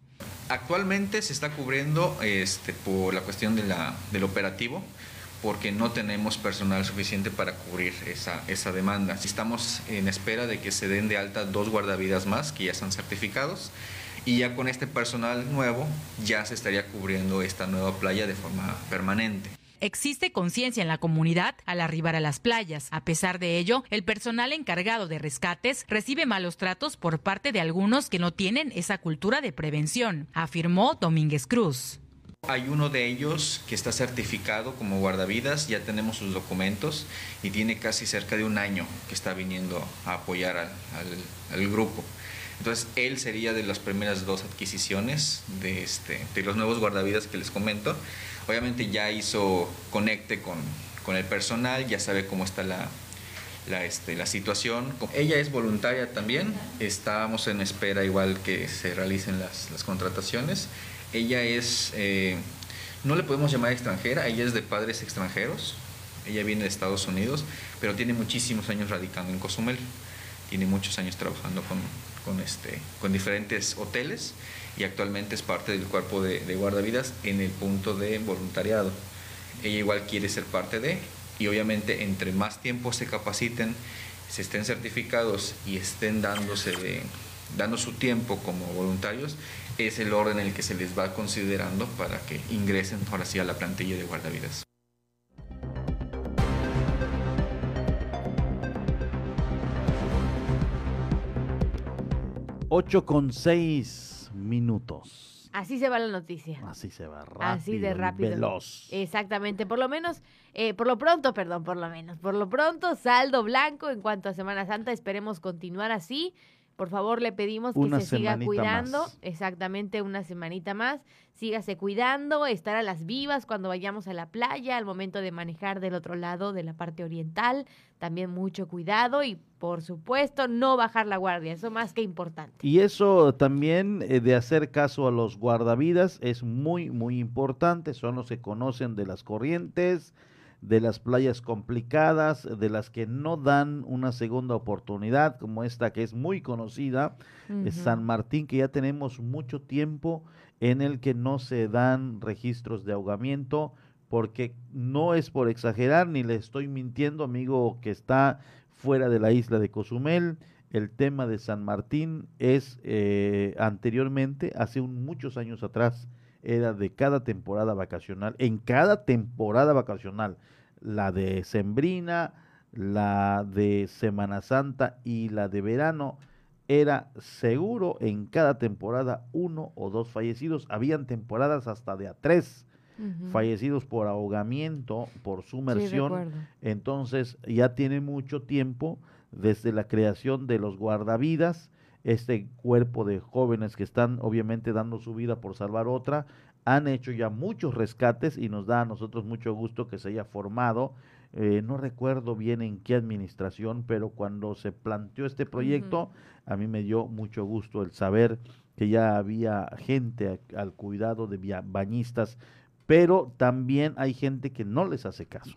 Actualmente se está cubriendo este, por la cuestión de la, del operativo, porque no tenemos personal suficiente para cubrir esa, demanda. Estamos en espera de que se den de alta dos guardavidas más que ya están certificados y ya con este personal nuevo ya se estaría cubriendo esta nueva playa de forma permanente. Existe conciencia en la comunidad al arribar a las playas. A pesar de ello, el personal encargado de rescates recibe malos tratos por parte de algunos que no tienen esa cultura de prevención, afirmó Domínguez Cruz. Hay uno de ellos que está certificado como guardavidas, ya tenemos sus documentos y tiene casi cerca de un año que está viniendo a apoyar al, al- al grupo. Entonces, él sería de las primeras dos adquisiciones de, este, de los nuevos guardavidas que les comento. Obviamente ya hizo conecte con, con el personal, ya sabe cómo está la, la, este, la situación. Ella es voluntaria también, estábamos en espera igual que se realicen las, las contrataciones. Ella es, eh, no le podemos llamar extranjera, ella es de padres extranjeros, ella viene de Estados Unidos, pero tiene muchísimos años radicando en Cozumel, tiene muchos años trabajando con, con, este, con diferentes hoteles y actualmente es parte del cuerpo de, de guardavidas en el punto de voluntariado. Ella igual quiere ser parte de, y obviamente entre más tiempo se capaciten, se estén certificados y estén dándose dando su tiempo como voluntarios, es el orden en el que se les va considerando para que ingresen ahora sí a la plantilla de guardavidas. 8 con 6 minutos. Así se va la noticia. Así se va rápido. Así de rápido. Veloz. Exactamente. Por lo menos, eh, por lo pronto, perdón, por lo menos. Por lo pronto, saldo blanco en cuanto a Semana Santa. Esperemos continuar así. Por favor, le pedimos que se siga cuidando. Exactamente, una semanita más. Sígase cuidando, estar a las vivas cuando vayamos a la playa, al momento de manejar del otro lado de la parte oriental. También mucho cuidado y, por supuesto, no bajar la guardia. Eso más que importante. Y eso también eh, de hacer caso a los guardavidas es muy, muy importante. Son los que conocen de las corrientes de las playas complicadas, de las que no dan una segunda oportunidad, como esta que es muy conocida, San Martín, que ya tenemos mucho tiempo en el que no se dan registros de ahogamiento, porque no es por exagerar, ni le estoy mintiendo, amigo que está fuera de la isla de Cozumel, el tema de San Martín es eh, anteriormente, hace muchos años atrás, era de cada temporada vacacional, en cada temporada vacacional, la de Sembrina, la de Semana Santa y la de verano, era seguro en cada temporada uno o dos fallecidos. Habían temporadas hasta de a tres fallecidos por ahogamiento, por sumersión. Entonces ya tiene mucho tiempo desde la creación de los guardavidas este cuerpo de jóvenes que están obviamente dando su vida por salvar otra, han hecho ya muchos rescates y nos da a nosotros mucho gusto que se haya formado. Eh, no recuerdo bien en qué administración, pero cuando se planteó este proyecto, a mí me dio mucho gusto el saber que ya había gente al cuidado de bañistas, pero también hay gente que no les hace caso.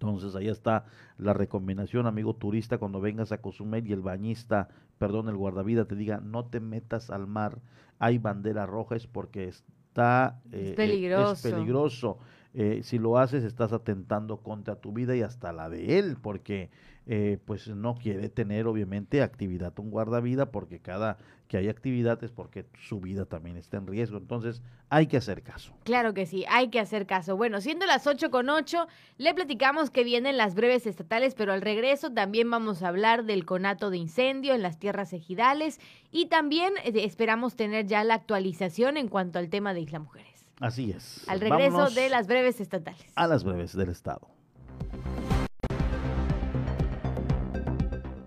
Entonces ahí está la recomendación, amigo turista, cuando vengas a Cozumel y el bañista, perdón, el guardavida te diga, no te metas al mar, hay bandera roja, es porque está eh, peligroso. es peligroso. Eh, si lo haces estás atentando contra tu vida y hasta la de él, porque eh, pues no quiere tener obviamente actividad un guardavida, porque cada que hay actividad es porque su vida también está en riesgo. Entonces hay que hacer caso. Claro que sí, hay que hacer caso. Bueno, siendo las 8 con 8, le platicamos que vienen las breves estatales, pero al regreso también vamos a hablar del conato de incendio en las tierras ejidales y también esperamos tener ya la actualización en cuanto al tema de Isla Mujeres. Así es. Al regreso de las breves estatales. A las breves del Estado.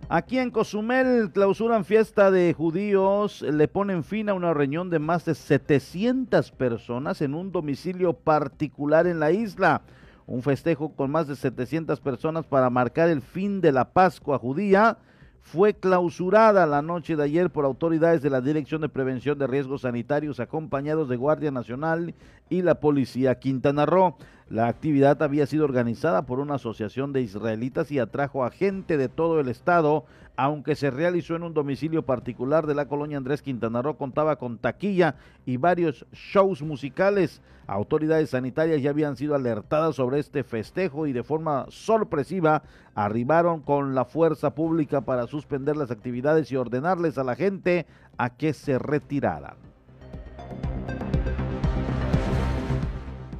Aquí en Cozumel clausuran fiesta de judíos, le ponen fin a una reunión de más de 700 personas en un domicilio particular en la isla. Un festejo con más de 700 personas para marcar el fin de la Pascua judía fue clausurada la noche de ayer por autoridades de la Dirección de Prevención de Riesgos Sanitarios acompañados de Guardia Nacional y la Policía Quintana Roo. La actividad había sido organizada por una asociación de israelitas y atrajo a gente de todo el estado, aunque se realizó en un domicilio particular de la colonia Andrés Quintana Roo, contaba con taquilla y varios shows musicales. Autoridades sanitarias ya habían sido alertadas sobre este festejo y de forma sorpresiva arribaron con la fuerza pública para suspender las actividades y ordenarles a la gente a que se retiraran.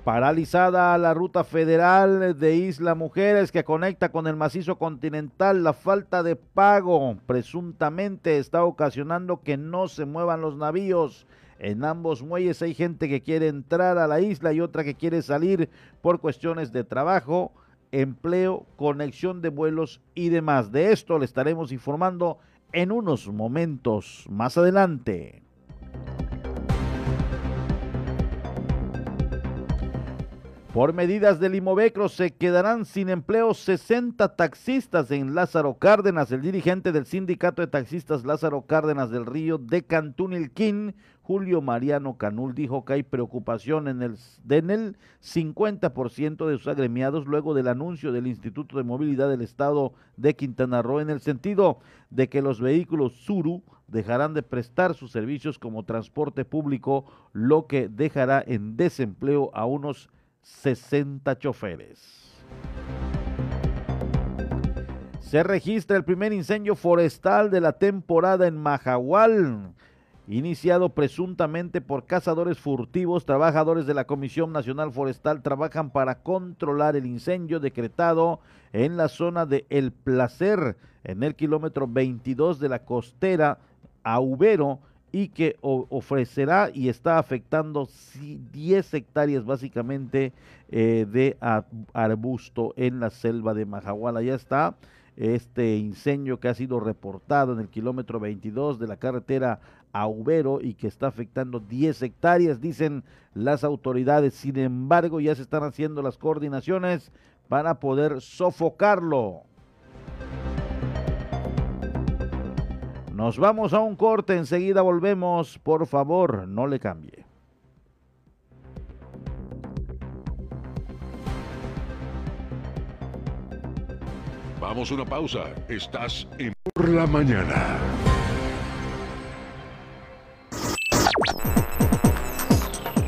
Paralizada la ruta federal de Isla Mujeres que conecta con el macizo continental, la falta de pago presuntamente está ocasionando que no se muevan los navíos. En ambos muelles hay gente que quiere entrar a la isla y otra que quiere salir por cuestiones de trabajo, empleo, conexión de vuelos y demás. De esto le estaremos informando en unos momentos más adelante. Por medidas del Imovecro se quedarán sin empleo 60 taxistas en Lázaro Cárdenas. El dirigente del sindicato de taxistas Lázaro Cárdenas del Río de Cantún Julio Mariano Canul, dijo que hay preocupación en el, en el 50% de sus agremiados luego del anuncio del Instituto de Movilidad del Estado de Quintana Roo en el sentido de que los vehículos Suru dejarán de prestar sus servicios como transporte público, lo que dejará en desempleo a unos 60 choferes. Se registra el primer incendio forestal de la temporada en Majahual, iniciado presuntamente por cazadores furtivos. Trabajadores de la Comisión Nacional Forestal trabajan para controlar el incendio decretado en la zona de El Placer, en el kilómetro 22 de la costera a Ubero, y que ofrecerá y está afectando 10 hectáreas básicamente eh, de arbusto en la selva de Majahuala. Ya está este incendio que ha sido reportado en el kilómetro 22 de la carretera a Ubero y que está afectando 10 hectáreas, dicen las autoridades. Sin embargo, ya se están haciendo las coordinaciones para poder sofocarlo. Nos vamos a un corte, enseguida volvemos. Por favor, no le cambie. Vamos a una pausa. Estás en Por la Mañana.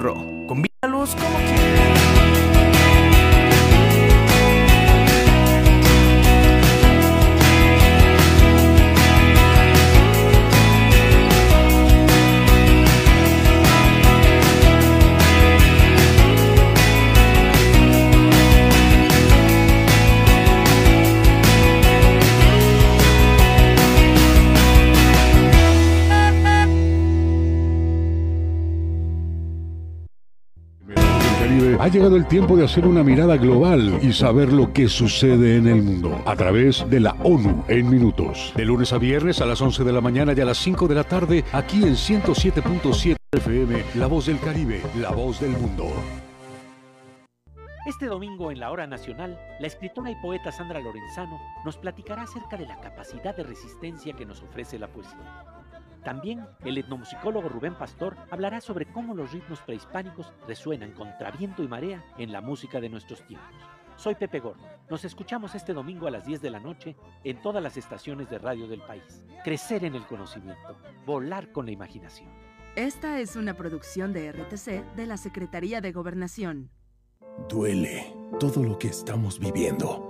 Morro. El tiempo de hacer una mirada global y saber lo que sucede en el mundo a través de la ONU en minutos. De lunes a viernes a las 11 de la mañana y a las 5 de la tarde aquí en 107.7 FM, La Voz del Caribe, la voz del mundo. Este domingo en la Hora Nacional, la escritora y poeta Sandra Lorenzano nos platicará acerca de la capacidad de resistencia que nos ofrece la poesía. También el etnomusicólogo Rubén Pastor hablará sobre cómo los ritmos prehispánicos resuenan contra viento y marea en la música de nuestros tiempos. Soy Pepe Gordo. Nos escuchamos este domingo a las 10 de la noche en todas las estaciones de radio del país. Crecer en el conocimiento, volar con la imaginación. Esta es una producción de RTC de la Secretaría de Gobernación. Duele todo lo que estamos viviendo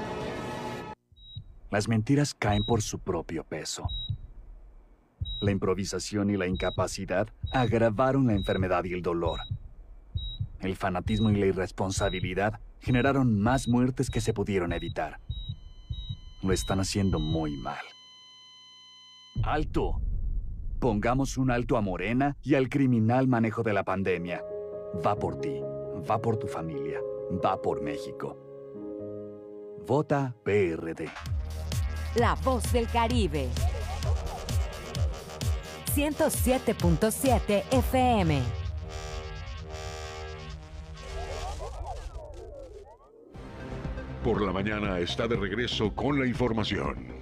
Las mentiras caen por su propio peso. La improvisación y la incapacidad agravaron la enfermedad y el dolor. El fanatismo y la irresponsabilidad generaron más muertes que se pudieron evitar. Lo están haciendo muy mal. ¡Alto! Pongamos un alto a Morena y al criminal manejo de la pandemia. Va por ti, va por tu familia, va por México. Vota PRD. La voz del Caribe. 107.7 FM. Por la mañana está de regreso con la información.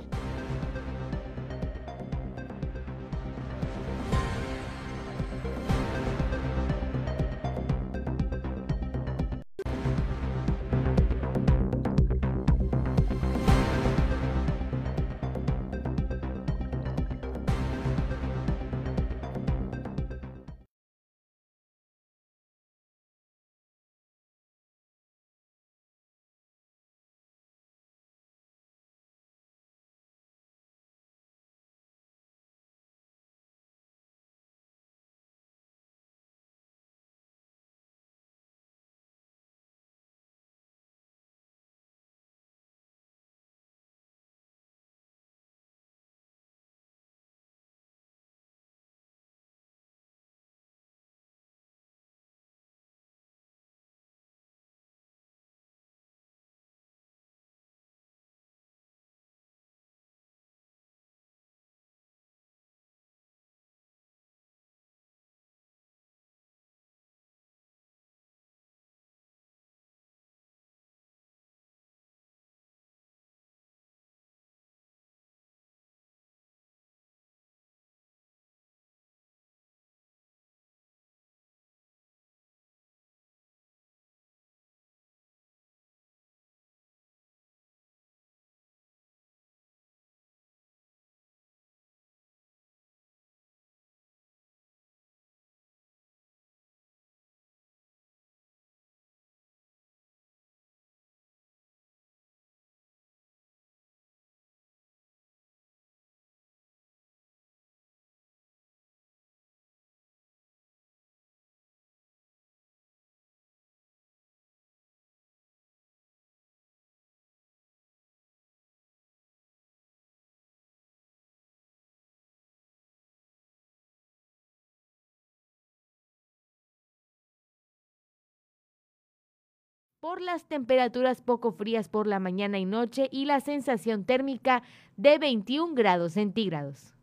Por las temperaturas poco frías por la mañana y noche y la sensación térmica de 21 grados centígrados.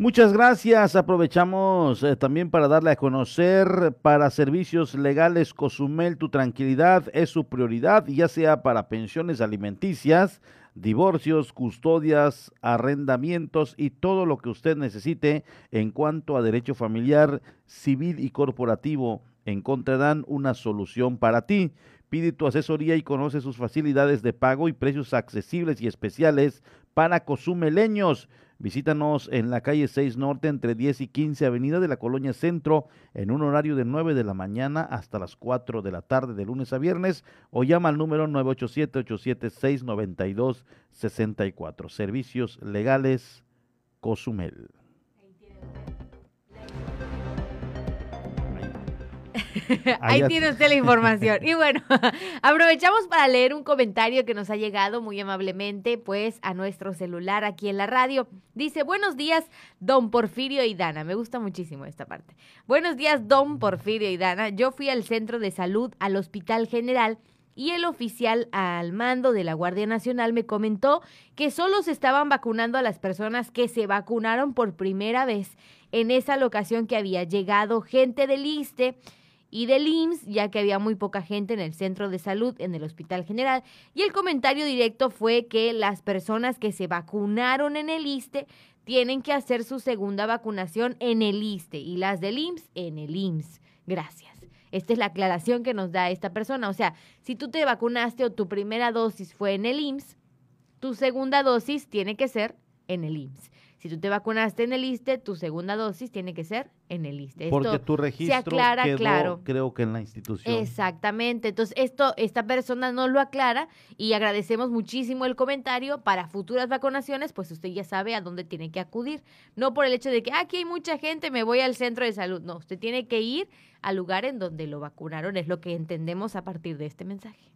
Muchas gracias. Aprovechamos eh, también para darle a conocer para servicios legales Cozumel, tu tranquilidad es su prioridad, ya sea para pensiones alimenticias, divorcios, custodias, arrendamientos y todo lo que usted necesite en cuanto a derecho familiar, civil y corporativo. Encontrarán una solución para ti. Pide tu asesoría y conoce sus facilidades de pago y precios accesibles y especiales para cozumeleños. Visítanos en la calle 6 Norte entre 10 y 15 Avenida de la Colonia Centro en un horario de 9 de la mañana hasta las 4 de la tarde de lunes a viernes o llama al número 987-876-9264. Servicios legales Cozumel. Ahí tiene usted la información. Y bueno, aprovechamos para leer un comentario que nos ha llegado muy amablemente, pues, a nuestro celular aquí en la radio. Dice, buenos días, don Porfirio y Dana. Me gusta muchísimo esta parte. Buenos días, don Porfirio y Dana. Yo fui al centro de salud, al Hospital General, y el oficial al mando de la Guardia Nacional me comentó que solo se estaban vacunando a las personas que se vacunaron por primera vez en esa locación que había llegado gente del ISTE y del IMSS, ya que había muy poca gente en el centro de salud, en el Hospital General. Y el comentario directo fue que las personas que se vacunaron en el ISTE tienen que hacer su segunda vacunación en el ISTE y las del IMSS en el IMSS. Gracias. Esta es la aclaración que nos da esta persona. O sea, si tú te vacunaste o tu primera dosis fue en el IMSS, tu segunda dosis tiene que ser en el IMSS. Si tú te vacunaste en el ISTE, tu segunda dosis tiene que ser en el ISTE. Porque tu registro se aclara, quedó, claro. creo que en la institución. Exactamente. Entonces, esto, esta persona no lo aclara y agradecemos muchísimo el comentario. Para futuras vacunaciones, pues usted ya sabe a dónde tiene que acudir. No por el hecho de que aquí hay mucha gente, me voy al centro de salud. No, usted tiene que ir al lugar en donde lo vacunaron. Es lo que entendemos a partir de este mensaje.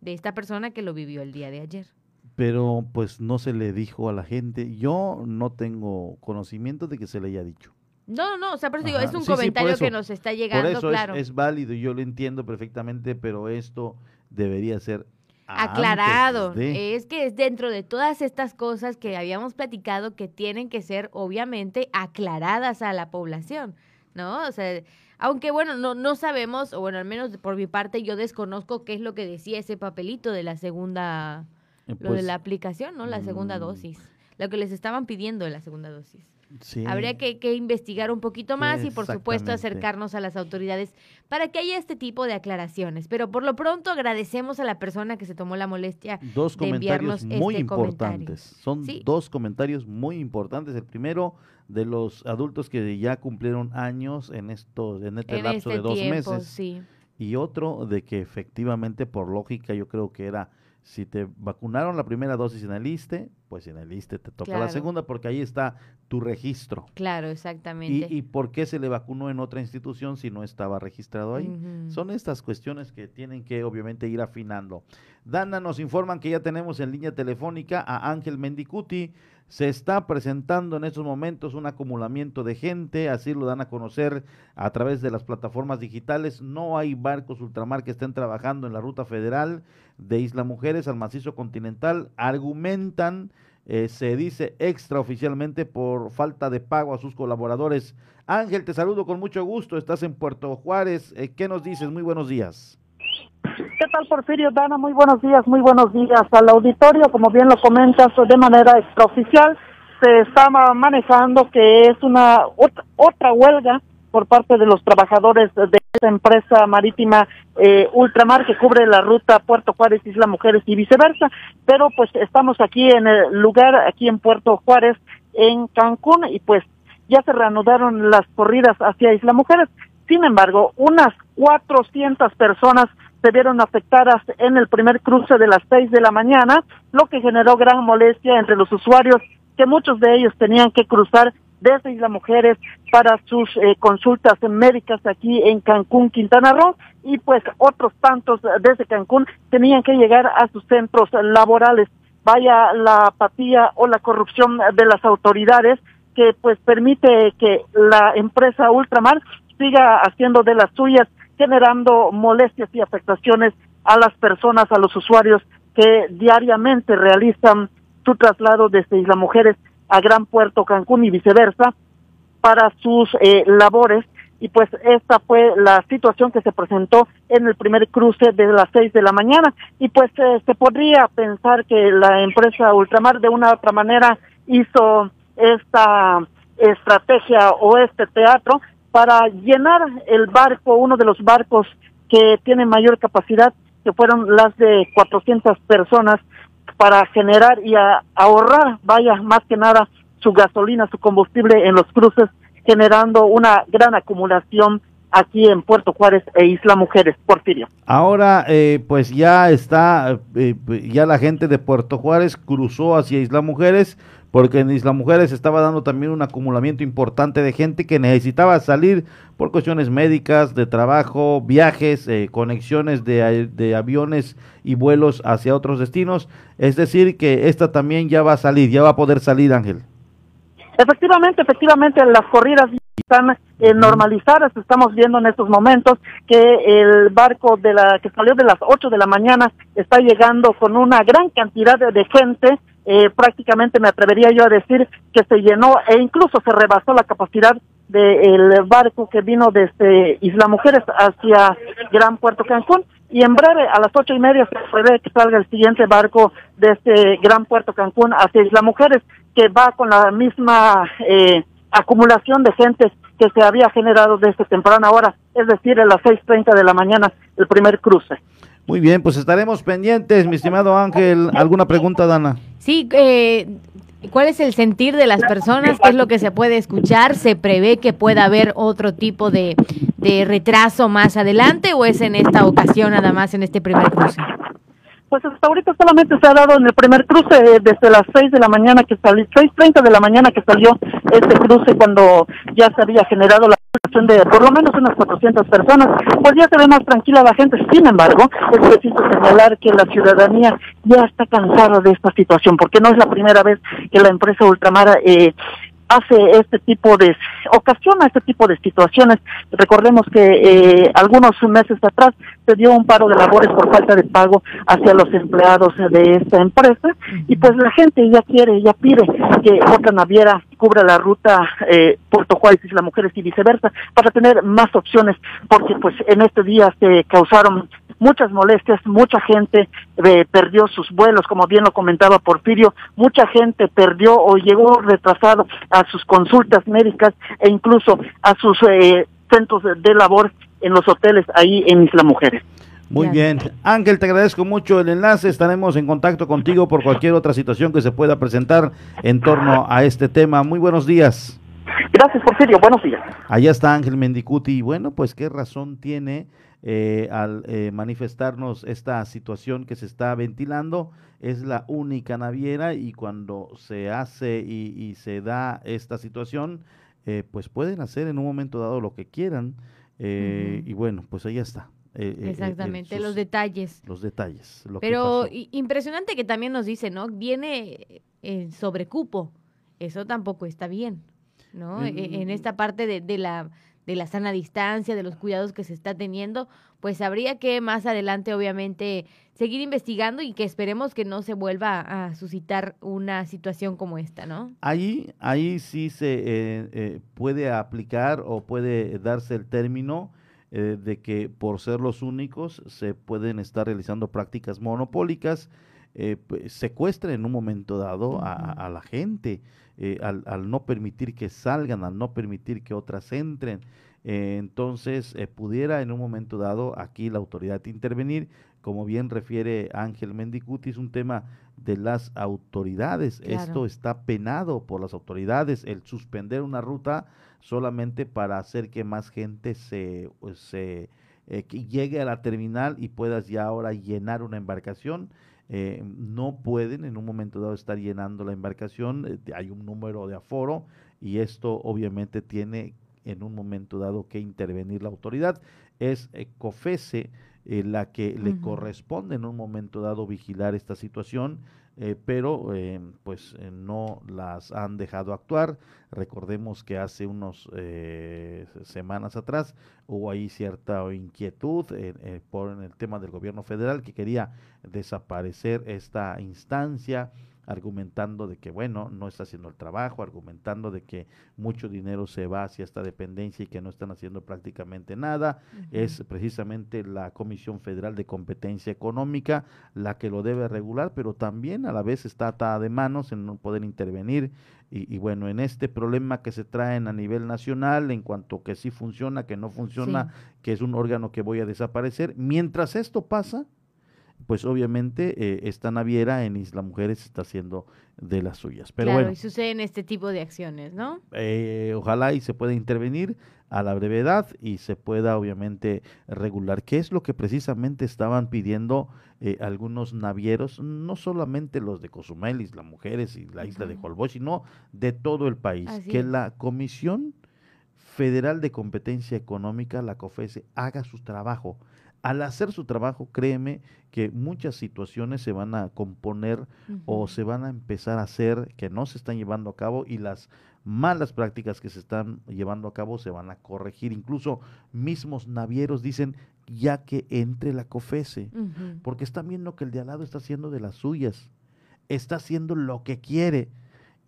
De esta persona que lo vivió el día de ayer pero pues no se le dijo a la gente. Yo no tengo conocimiento de que se le haya dicho. No, no, o sea, pero digo, es un comentario que nos está llegando, por eso claro. Es, es, válido, yo lo entiendo perfectamente, pero esto debería ser aclarado. Es que es dentro de todas estas cosas que habíamos platicado que tienen que ser obviamente aclaradas a la población, ¿no? O sea, aunque bueno, no, no sabemos, o bueno, al menos por mi parte yo desconozco qué es lo que decía ese papelito de la segunda lo de pues la aplicación, ¿no? La segunda mm. dosis. Lo que les estaban pidiendo de la segunda dosis. Sí. Habría que, que, investigar un poquito más y por supuesto acercarnos a las autoridades para que haya este tipo de aclaraciones. Pero por lo pronto agradecemos a la persona que se tomó la molestia Dos de enviarnos comentarios muy este comentario. importantes. Son Sí. dos comentarios muy importantes. El primero de los adultos que ya cumplieron años en esto, en este En lapso este de dos tiempo, meses. sí. Y otro de que efectivamente, por lógica, yo creo que era si te vacunaron la primera dosis en el ISTE, pues en el ISTE te toca la segunda porque ahí está tu registro. Claro, ¿Y, exactamente. ¿Y por qué se le vacunó en otra institución si no estaba registrado ahí? Son estas cuestiones que tienen que obviamente ir afinando. Dana, nos informan que ya tenemos en línea telefónica a Ángel Mendicuti. Se está presentando en estos momentos un acumulamiento de gente, así lo dan a conocer a través de las plataformas digitales. No hay barcos ultramar que estén trabajando en la ruta federal de Isla Mujeres al macizo continental. Argumentan, eh, se dice extraoficialmente, por falta de pago a sus colaboradores. Ángel, te saludo con mucho gusto. Estás en Puerto Juárez. Eh, ¿Qué nos dices? Muy buenos días. ¿Qué tal, Porfirio? Dana, muy buenos días, muy buenos días al auditorio. Como bien lo comentas, de manera extraoficial se está ma- manejando que es una otra huelga por parte de los trabajadores de esta empresa marítima eh, Ultramar que cubre la ruta Puerto Juárez, Isla Mujeres y viceversa. Pero pues estamos aquí en el lugar, aquí en Puerto Juárez, en Cancún, y pues ya se reanudaron las corridas hacia Isla Mujeres. Sin embargo, unas 400 personas se vieron afectadas en el primer cruce de las 6 de la mañana, lo que generó gran molestia entre los usuarios, que muchos de ellos tenían que cruzar desde Isla Mujeres para sus eh, consultas médicas aquí en Cancún, Quintana Roo, y pues otros tantos desde Cancún tenían que llegar a sus centros laborales. Vaya la apatía o la corrupción de las autoridades que pues permite que la empresa Ultramar siga haciendo de las suyas, generando molestias y afectaciones a las personas, a los usuarios que diariamente realizan su traslado desde Isla Mujeres a Gran Puerto Cancún y viceversa para sus eh, labores. Y pues esta fue la situación que se presentó en el primer cruce de las seis de la mañana. Y pues eh, se podría pensar que la empresa Ultramar de una u otra manera hizo esta estrategia o este teatro para llenar el barco, uno de los barcos que tiene mayor capacidad, que fueron las de 400 personas, para generar y ahorrar, vaya, más que nada, su gasolina, su combustible en los cruces, generando una gran acumulación aquí en Puerto Juárez e Isla Mujeres, Porfirio. Ahora, eh, pues ya está, eh, ya la gente de Puerto Juárez cruzó hacia Isla Mujeres, porque en Isla Mujeres estaba dando también un acumulamiento importante de gente que necesitaba salir por cuestiones médicas, de trabajo, viajes, eh, conexiones de, de, aviones y vuelos hacia otros destinos. Es decir, que esta también ya va a salir, ya va a poder salir, Ángel. Efectivamente, efectivamente, las corridas están eh, normalizadas. Estamos viendo en estos momentos que el barco de la que salió de las 8 de la mañana está llegando con una gran cantidad de, gente. Eh, prácticamente me atrevería yo a decir que se llenó e incluso se rebasó la capacidad del barco que vino desde Isla Mujeres hacia Gran Puerto Cancún y en breve a las ocho y media se prevé que salga el siguiente barco desde Gran Puerto Cancún hacia Isla Mujeres que va con la misma eh, acumulación de gente que se había generado desde temprana hora, es decir, a las 6.30 de la mañana, el primer cruce. Muy bien, pues estaremos pendientes, mi estimado Ángel. ¿Alguna pregunta, Dana? Sí, eh, ¿cuál es el sentir de las personas? ¿Qué es lo que se puede escuchar? ¿Se prevé que pueda haber otro tipo de, de retraso más adelante o es en esta ocasión nada más en este primer cruce? Pues hasta ahorita solamente se ha dado en el primer cruce eh, desde las 6 de la mañana que salió, 6.30 de la mañana que salió este cruce cuando ya se había generado la situación de por lo menos unas 400 personas, pues ya se ve más tranquila la gente. Sin embargo, es preciso señalar que la ciudadanía ya está cansada de esta situación, porque no es la primera vez que la empresa Ultramara eh, hace este tipo de, ocasiona este tipo de situaciones. Recordemos que eh, algunos meses atrás se dio un paro de labores por falta de pago hacia los empleados de esta empresa y pues la gente ya quiere, ya pide que otra naviera cubra la ruta eh, Puerto Juárez, Isla Mujeres y viceversa para tener más opciones porque pues en este día se causaron muchas molestias, mucha gente eh, perdió sus vuelos, como bien lo comentaba Porfirio, mucha gente perdió o llegó retrasado a sus consultas médicas e incluso a sus eh, centros de labor en los hoteles ahí en Isla Mujeres. Muy bien. Ángel, te agradezco mucho el enlace. Estaremos en contacto contigo por cualquier otra situación que se pueda presentar en torno a este tema. Muy buenos días. Gracias, Porfirio. Buenos días. Allá está Ángel Mendicuti. Y bueno, pues qué razón tiene eh, al eh, manifestarnos esta situación que se está ventilando. Es la única naviera y cuando se hace y, se da esta situación, eh, pues pueden hacer en un momento dado lo que quieran. Y bueno, pues ahí está. Exactamente, los detalles. Los detalles. Pero impresionante que también nos dice, ¿no? Viene en sobrecupo. Eso tampoco está bien, ¿no? E, en esta parte de la de la sana distancia, de los cuidados que se está teniendo, pues habría que más adelante obviamente seguir investigando y que esperemos que no se vuelva a suscitar una situación como esta, ¿no? Ahí, ahí sí se eh, eh, puede aplicar o puede darse el término eh, de que por ser los únicos se pueden estar realizando prácticas monopólicas, pues, secuestren en un momento dado a, la gente. al, al, no permitir que salgan, al no permitir que otras entren. Eh, entonces, eh, pudiera en un momento dado aquí la autoridad intervenir, como bien refiere Ángel Mendicuti, es un tema de las autoridades. Esto está penado por las autoridades, el suspender una ruta solamente para hacer que más gente se, se eh, llegue a la terminal y puedas ya ahora llenar una embarcación eh, no pueden en un momento dado estar llenando la embarcación, eh, hay un número de aforo y esto obviamente tiene en un momento dado que intervenir la autoridad. Es eh, COFESE la que le corresponde en un momento dado vigilar esta situación eh, pero eh, pues eh, no las han dejado actuar. Recordemos que hace unas semanas atrás hubo ahí cierta inquietud por el tema del gobierno federal que quería desaparecer esta instancia argumentando de que, bueno, no está haciendo el trabajo, argumentando de que mucho dinero se va hacia esta dependencia y que no están haciendo prácticamente nada. Es precisamente la Comisión Federal de Competencia Económica la que lo debe regular, pero también a la vez está atada de manos en no poder intervenir. Y, bueno, en este problema que se traen a nivel nacional, en cuanto que sí funciona, que no funciona, que es un órgano que voy a desaparecer, mientras esto pasa, pues obviamente eh, esta naviera en Isla Mujeres está haciendo de las suyas. Pero claro, bueno, y suceden este tipo de acciones, ¿no? Eh, ojalá y se pueda intervenir a la brevedad y se pueda obviamente regular, qué es lo que precisamente estaban pidiendo eh, algunos navieros, no solamente los de Cozumel, Isla Mujeres y la isla de Holbox, sino de todo el país, que la Comisión Federal de Competencia Económica, la COFESE, haga su trabajo al hacer su trabajo, créeme que muchas situaciones se van a componer o se van a empezar a hacer que no se están llevando a cabo y las malas prácticas que se están llevando a cabo se van a corregir. Incluso mismos navieros dicen ya que entre la COFESE, porque están viendo que el de al lado está haciendo de las suyas, está haciendo lo que quiere.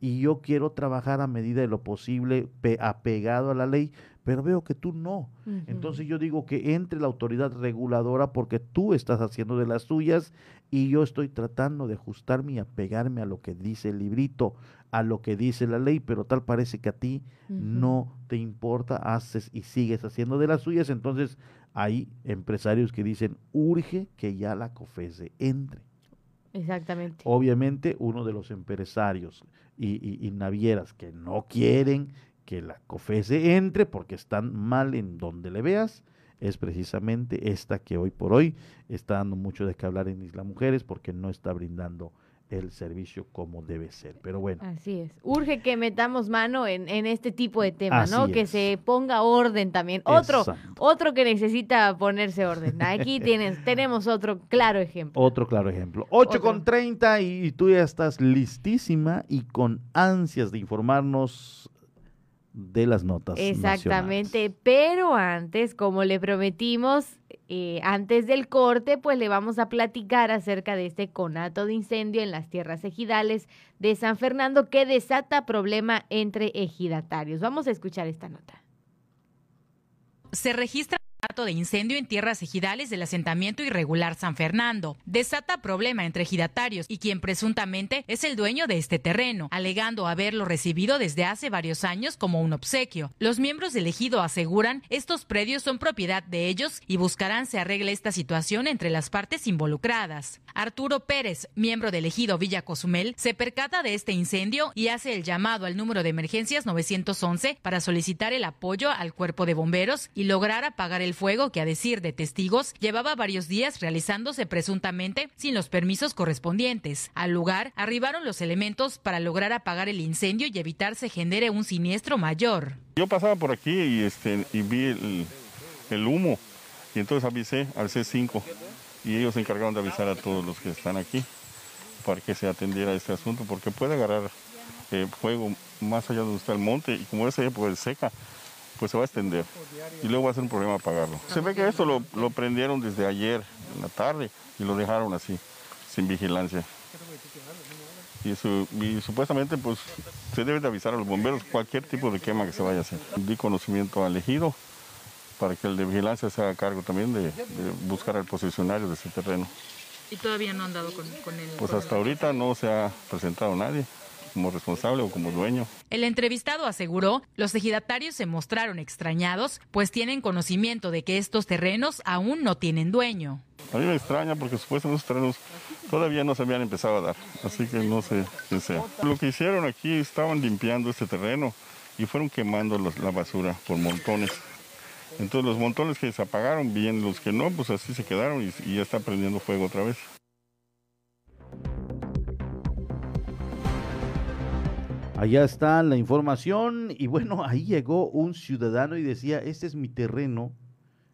Y yo quiero trabajar a medida de lo posible apegado a la ley, pero veo que tú no. Entonces yo digo que entre la autoridad reguladora porque tú estás haciendo de las tuyas y yo estoy tratando de ajustarme y apegarme a lo que dice el librito, a lo que dice la ley, pero tal parece que a ti no te importa, haces y sigues haciendo de las suyas. Entonces hay empresarios que dicen, urge que ya la COFESE entre. Exactamente. Obviamente uno de los empresarios y, y navieras que no quieren que la COFESE entre porque están mal en donde le veas, es precisamente esta que hoy por hoy está dando mucho de qué hablar en Isla Mujeres porque no está brindando el servicio como debe ser. Pero bueno. Así es. Urge que metamos mano en, este tipo de temas, ¿no? Que se ponga orden también. Otro, otro que necesita ponerse orden. Aquí tienes, tenemos otro claro ejemplo. Otro claro ejemplo. 8 con 30 y tú ya estás listísima y con ansias de informarnos de las notas. Exactamente, pero antes, como le prometimos, eh, antes del corte, pues le vamos a platicar acerca de este conato de incendio en las tierras ejidales de San Fernando que desata problema entre ejidatarios. Vamos a escuchar esta nota. Se registra de incendio en tierras ejidales del asentamiento irregular San Fernando. Desata problema entre ejidatarios y quien presuntamente es el dueño de este terreno, alegando haberlo recibido desde hace varios años como un obsequio. Los miembros del ejido aseguran estos predios son propiedad de ellos y buscarán se arregle esta situación entre las partes involucradas. Arturo Pérez, miembro del ejido Villa Cozumel, se percata de este incendio y hace el llamado al número de emergencias 911 para solicitar el apoyo al cuerpo de bomberos y lograr apagar el fuego que, a decir de testigos, llevaba varios días realizándose presuntamente sin los permisos correspondientes. Al lugar arribaron los elementos para lograr apagar el incendio y evitar se genere un siniestro mayor. Yo pasaba por aquí y, este, y vi el, humo y entonces avisé al C5 y ellos se encargaron de avisar a todos los que están aquí para que se atendiera este asunto porque puede agarrar eh, fuego más allá de donde está el monte y como esa época es seca, pues se va a extender y luego va a ser un problema apagarlo. Se ve que esto lo, lo prendieron desde ayer en la tarde y lo dejaron así, sin vigilancia. Y, supuestamente pues se debe de avisar a los bomberos cualquier tipo de quema que se vaya a hacer. Di conocimiento al ejido para que el de vigilancia se haga cargo también de, buscar al posicionario de ese terreno. ¿Y todavía no han dado con, con él? Pues hasta ahorita no se ha presentado nadie como responsable o como dueño. El entrevistado aseguró, los ejidatarios se mostraron extrañados, pues tienen conocimiento de que estos terrenos aún no tienen dueño. A mí me extraña porque supuestamente esos terrenos todavía no se habían empezado a dar, así que no sé quién sea. Lo que hicieron aquí, estaban limpiando este terreno y fueron quemando la basura por montones. Entonces los montones que se apagaron, bien los que no, pues así se quedaron y, y ya está prendiendo fuego otra vez. Allá está la información y bueno, ahí llegó un ciudadano y decía, este es mi terreno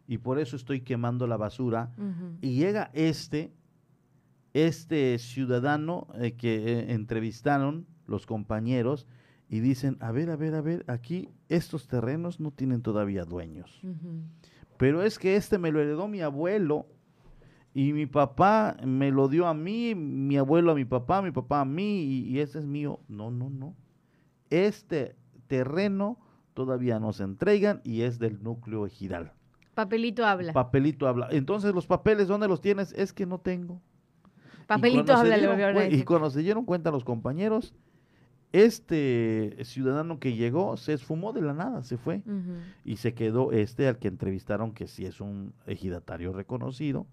y por eso estoy quemando la basura. Y llega este, este ciudadano eh, que eh, entrevistaron los compañeros y dicen, a ver, a ver, a ver, aquí estos terrenos no tienen todavía dueños. Pero es que este me lo heredó mi abuelo y mi papá me lo dio a mí, mi abuelo a mi papá, mi papá a mí y, y ese es mío. No, no, no. Este terreno todavía no se entregan y es del núcleo ejidal. Papelito habla. Papelito habla. Entonces, los papeles, ¿dónde los tienes? Es que no tengo. Papelito habla, le a Y cuando se dieron cuenta los compañeros, este ciudadano que llegó se esfumó de la nada, se fue. Y se quedó este al que entrevistaron, que sí es un ejidatario reconocido.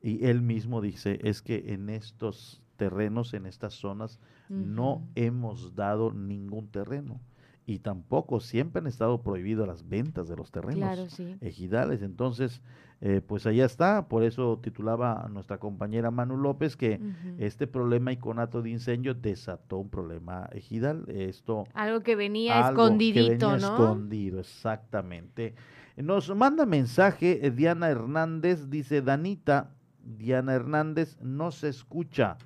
Y él mismo dice, es que en estos terrenos, en estas zonas, no hemos dado ningún terreno y tampoco siempre han estado prohibidas las ventas de los terrenos ejidales. Entonces, eh, pues allá está, por eso titulaba nuestra compañera Manu López que este problema iconato de incendio desató un problema ejidal. Esto algo que venía escondidito, ¿no? Escondido, exactamente. Nos manda mensaje eh, Diana Hernández, dice Danita, Diana Hernández no se escucha.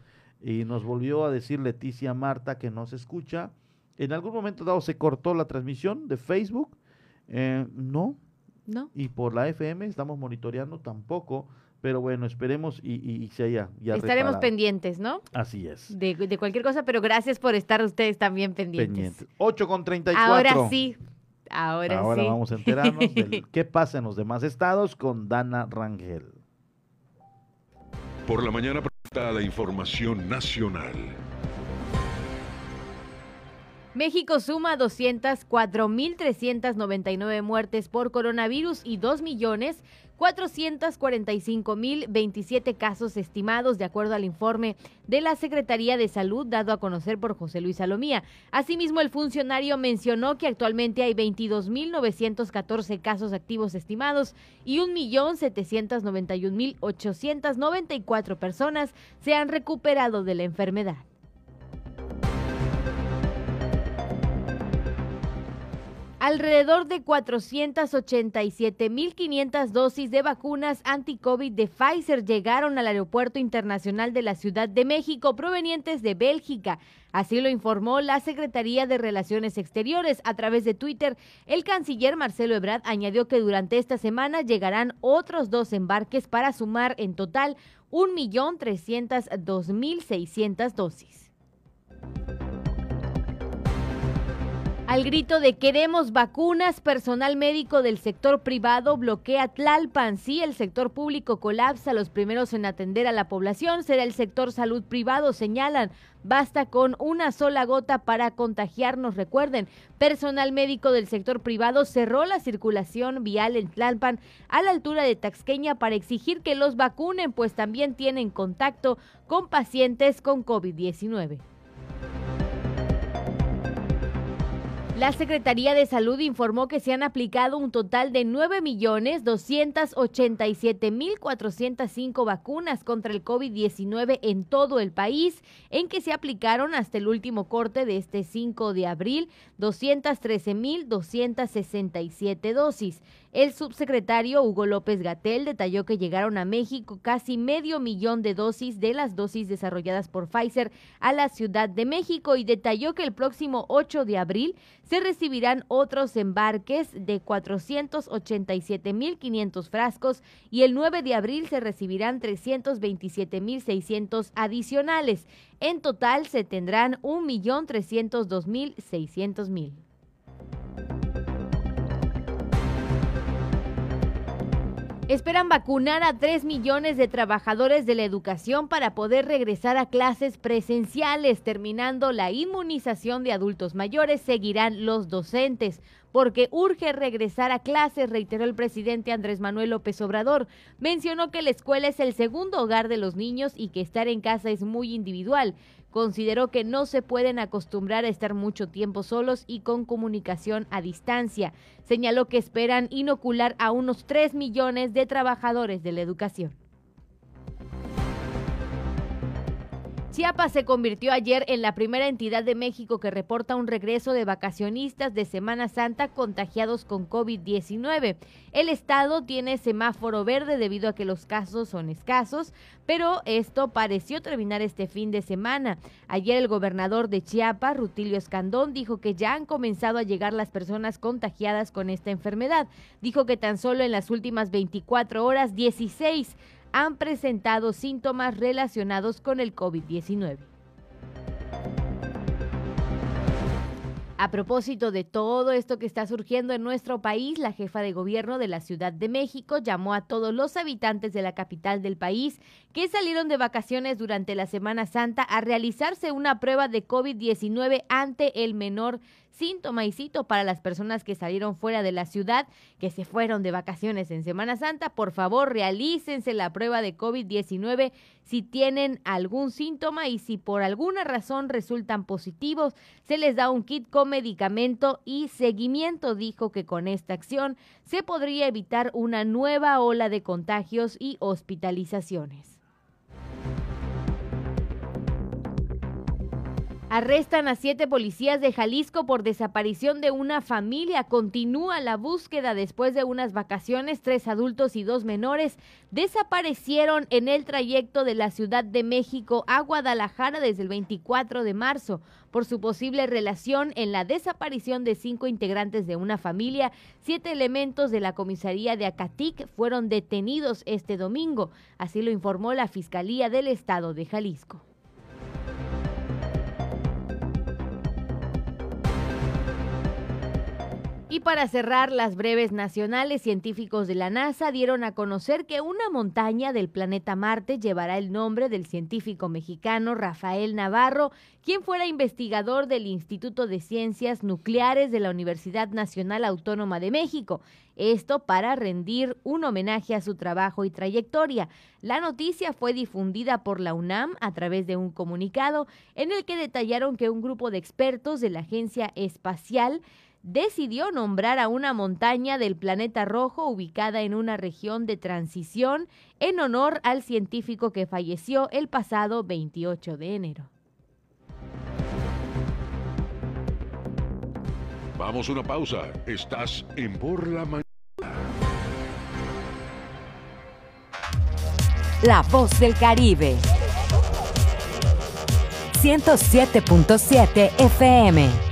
Y nos volvió a decir Leticia Marta que no se escucha. En algún momento dado se cortó la transmisión de Facebook. Eh, no. No. Y por la FM estamos monitoreando tampoco. Pero bueno, esperemos y, y, se haya ya Estaremos pendientes, ¿no? Así es. De, cualquier cosa, pero gracias por estar ustedes también pendientes. pendientes. 8 con 34. Ahora sí. Ahora, Ahora vamos a enterarnos de qué pasa en los demás estados con Dana Rangel. Por la mañana presenta la información nacional. México suma 204.399 muertes por coronavirus y 2.445.027 casos estimados, de acuerdo al informe de la Secretaría de Salud dado a conocer por José Luis Salomía. Asimismo, el funcionario mencionó que actualmente hay 22.914 casos activos estimados y 1.791.894 personas se han recuperado de la enfermedad. Alrededor de 487.500 dosis de vacunas anti-COVID de Pfizer llegaron al Aeropuerto Internacional de la Ciudad de México provenientes de Bélgica. Así lo informó la Secretaría de Relaciones Exteriores. A través de Twitter, el canciller Marcelo Ebrard añadió que durante esta semana llegarán otros dos embarques para sumar en total 1.302.600 dosis. Al grito de queremos vacunas, personal médico del sector privado bloquea Tlalpan. Si el sector público colapsa, los primeros en atender a la población será el sector salud privado, señalan. Basta con una sola gota para contagiarnos. Recuerden, personal médico del sector privado cerró la circulación vial en Tlalpan a la altura de Taxqueña para exigir que los vacunen, pues también tienen contacto con pacientes con COVID-19. La Secretaría de Salud informó que se han aplicado un total de 9.287.405 vacunas contra el COVID-19 en todo el país, en que se aplicaron hasta el último corte de este 5 de abril 213.267 dosis. El subsecretario Hugo López Gatel detalló que llegaron a México casi medio millón de dosis de las dosis desarrolladas por Pfizer a la Ciudad de México y detalló que el próximo 8 de abril se recibirán otros embarques de 487.500 frascos y el 9 de abril se recibirán 327.600 adicionales. En total se tendrán 1.302.600.000. Esperan vacunar a 3 millones de trabajadores de la educación para poder regresar a clases presenciales. Terminando la inmunización de adultos mayores, seguirán los docentes porque urge regresar a clases, reiteró el presidente Andrés Manuel López Obrador. Mencionó que la escuela es el segundo hogar de los niños y que estar en casa es muy individual consideró que no se pueden acostumbrar a estar mucho tiempo solos y con comunicación a distancia. Señaló que esperan inocular a unos 3 millones de trabajadores de la educación. Chiapas se convirtió ayer en la primera entidad de México que reporta un regreso de vacacionistas de Semana Santa contagiados con COVID-19. El estado tiene semáforo verde debido a que los casos son escasos, pero esto pareció terminar este fin de semana. Ayer el gobernador de Chiapas, Rutilio Escandón, dijo que ya han comenzado a llegar las personas contagiadas con esta enfermedad. Dijo que tan solo en las últimas 24 horas 16 han presentado síntomas relacionados con el COVID-19. A propósito de todo esto que está surgiendo en nuestro país, la jefa de gobierno de la Ciudad de México llamó a todos los habitantes de la capital del país que salieron de vacaciones durante la Semana Santa a realizarse una prueba de COVID-19 ante el menor síntoma y cito para las personas que salieron fuera de la ciudad, que se fueron de vacaciones en Semana Santa, por favor realícense la prueba de COVID-19 si tienen algún síntoma y si por alguna razón resultan positivos, se les da un kit con medicamento y seguimiento. Dijo que con esta acción se podría evitar una nueva ola de contagios y hospitalizaciones. Arrestan a siete policías de Jalisco por desaparición de una familia. Continúa la búsqueda después de unas vacaciones. Tres adultos y dos menores desaparecieron en el trayecto de la Ciudad de México a Guadalajara desde el 24 de marzo por su posible relación en la desaparición de cinco integrantes de una familia. Siete elementos de la comisaría de Acatic fueron detenidos este domingo. Así lo informó la Fiscalía del Estado de Jalisco. Y para cerrar las breves nacionales, científicos de la NASA dieron a conocer que una montaña del planeta Marte llevará el nombre del científico mexicano Rafael Navarro, quien fuera investigador del Instituto de Ciencias Nucleares de la Universidad Nacional Autónoma de México. Esto para rendir un homenaje a su trabajo y trayectoria. La noticia fue difundida por la UNAM a través de un comunicado en el que detallaron que un grupo de expertos de la Agencia Espacial decidió nombrar a una montaña del planeta rojo ubicada en una región de transición en honor al científico que falleció el pasado 28 de enero. Vamos a una pausa. Estás en Por la Mañana. La voz del Caribe. 107.7 FM.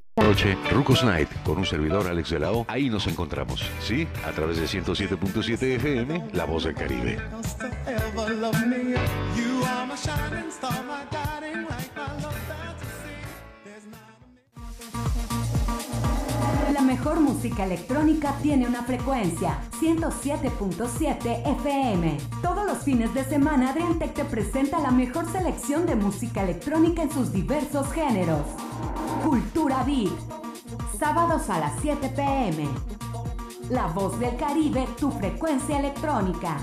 noche, Rucos Night, con un servidor Alex de la. Ahí nos encontramos, ¿sí? A través de 107.7 FM, La Voz del Caribe. Mejor música electrónica tiene una frecuencia, 107.7 FM. Todos los fines de semana Adriantec te presenta la mejor selección de música electrónica en sus diversos géneros. Cultura Beat. Sábados a las 7 pm. La voz del Caribe, tu frecuencia electrónica.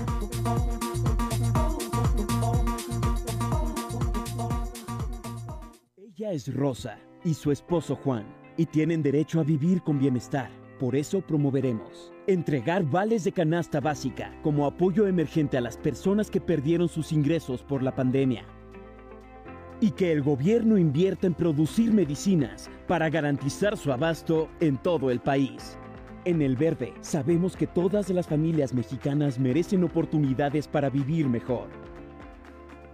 Ella es Rosa y su esposo Juan y tienen derecho a vivir con bienestar. Por eso promoveremos entregar vales de canasta básica como apoyo emergente a las personas que perdieron sus ingresos por la pandemia. Y que el gobierno invierta en producir medicinas para garantizar su abasto en todo el país. En El Verde sabemos que todas las familias mexicanas merecen oportunidades para vivir mejor.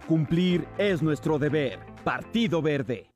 Cumplir es nuestro deber. Partido Verde.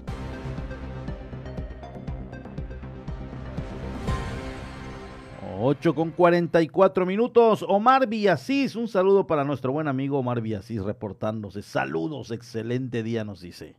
8 con 44 minutos. Omar Villasís, un saludo para nuestro buen amigo Omar Villasís reportándose. Saludos, excelente día nos dice.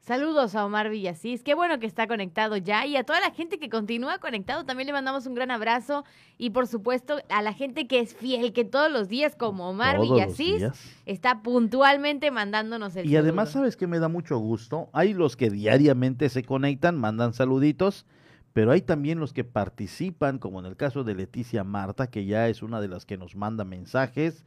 Saludos a Omar Villasís, qué bueno que está conectado ya. Y a toda la gente que continúa conectado también le mandamos un gran abrazo. Y por supuesto a la gente que es fiel, que todos los días como Omar Villasís está puntualmente mandándonos el Y además sabes que me da mucho gusto, hay los que diariamente se conectan, mandan saluditos pero hay también los que participan, como en el caso de Leticia Marta, que ya es una de las que nos manda mensajes.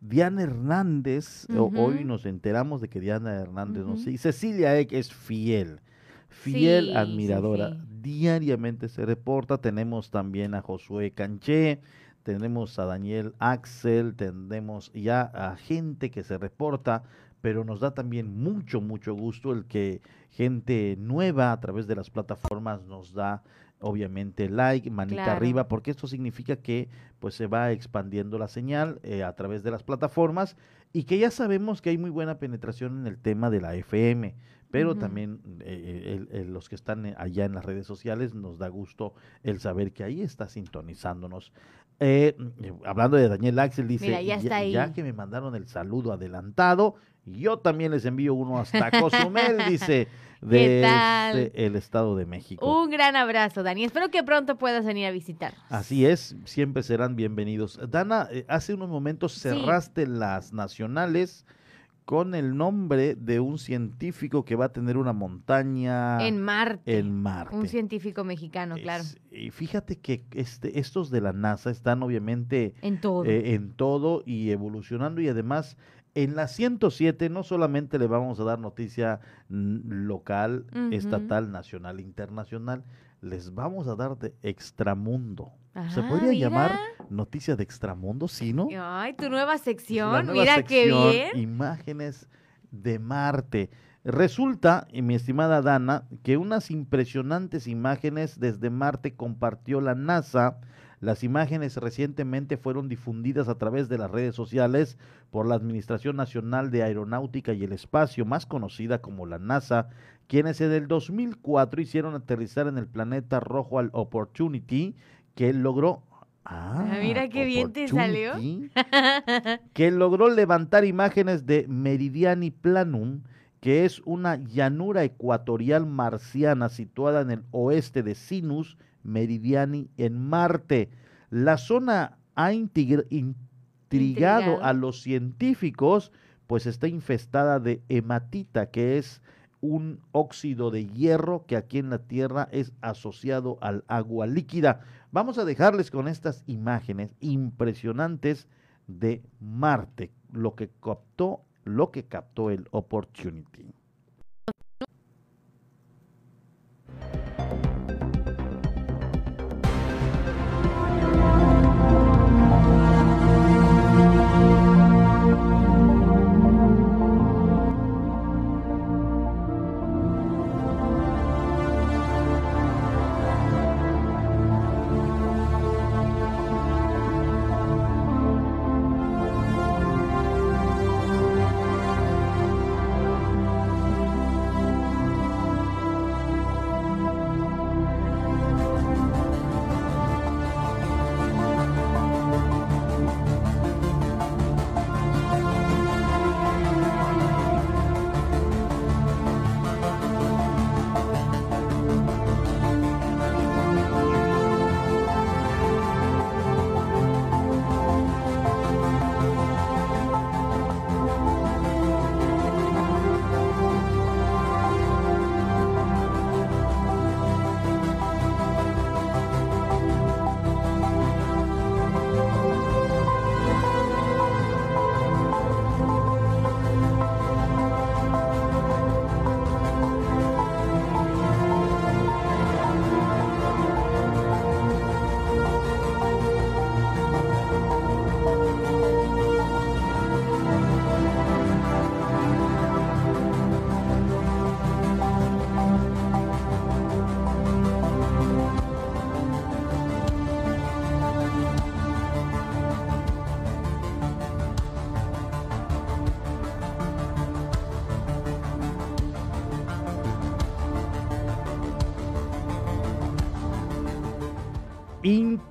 Diana Hernández, hoy nos enteramos de que Diana Hernández nos sigue. Cecilia Eck es fiel, fiel admiradora. Diariamente se reporta. Tenemos también a Josué Canché, tenemos a Daniel Axel, tenemos ya a gente que se reporta pero nos da también mucho, mucho gusto el que gente nueva a través de las plataformas nos da obviamente like, manita arriba, porque esto significa que pues se va expandiendo la señal eh, a través de las plataformas y que ya sabemos que hay muy buena penetración en el tema de la FM, pero también eh, los que están allá en las redes sociales nos da gusto el saber que ahí está sintonizándonos. Eh, hablando de Daniel Axel, dice, ya, que me mandaron el saludo adelantado, yo también les envío uno hasta Cozumel, dice, de este, el Estado de México. Un gran abrazo, Dani. Espero que pronto puedas venir a visitar. Así es, siempre serán bienvenidos. Dana, eh, hace unos momentos cerraste las nacionales con el nombre de un científico que va a tener una montaña en Marte. En Marte. Un científico mexicano, claro. Y fíjate que este, estos de la NASA están obviamente en todo. Eh, en todo y evolucionando y además en la 107 no solamente le vamos a dar noticia local, estatal, nacional, internacional, les vamos a dar de extramundo. ¿Se podría llamar Noticias de Extramundo? Sí, ¿no? Ay, tu nueva sección, mira qué bien. Imágenes de Marte. Resulta, mi estimada Dana, que unas impresionantes imágenes desde Marte compartió la NASA. Las imágenes recientemente fueron difundidas a través de las redes sociales por la Administración Nacional de Aeronáutica y el Espacio, más conocida como la NASA, quienes en el 2004 hicieron aterrizar en el planeta rojo al Opportunity, que logró Ah, ah, mira qué bien te salió. que logró levantar imágenes de Meridiani Planum, que es una llanura ecuatorial marciana situada en el oeste de Sinus Meridiani en Marte. La zona ha intrigado a los científicos, pues está infestada de hematita, que es un óxido de hierro que aquí en la Tierra es asociado al agua líquida. Vamos a dejarles con estas imágenes impresionantes de Marte, lo que captó lo que captó el Opportunity.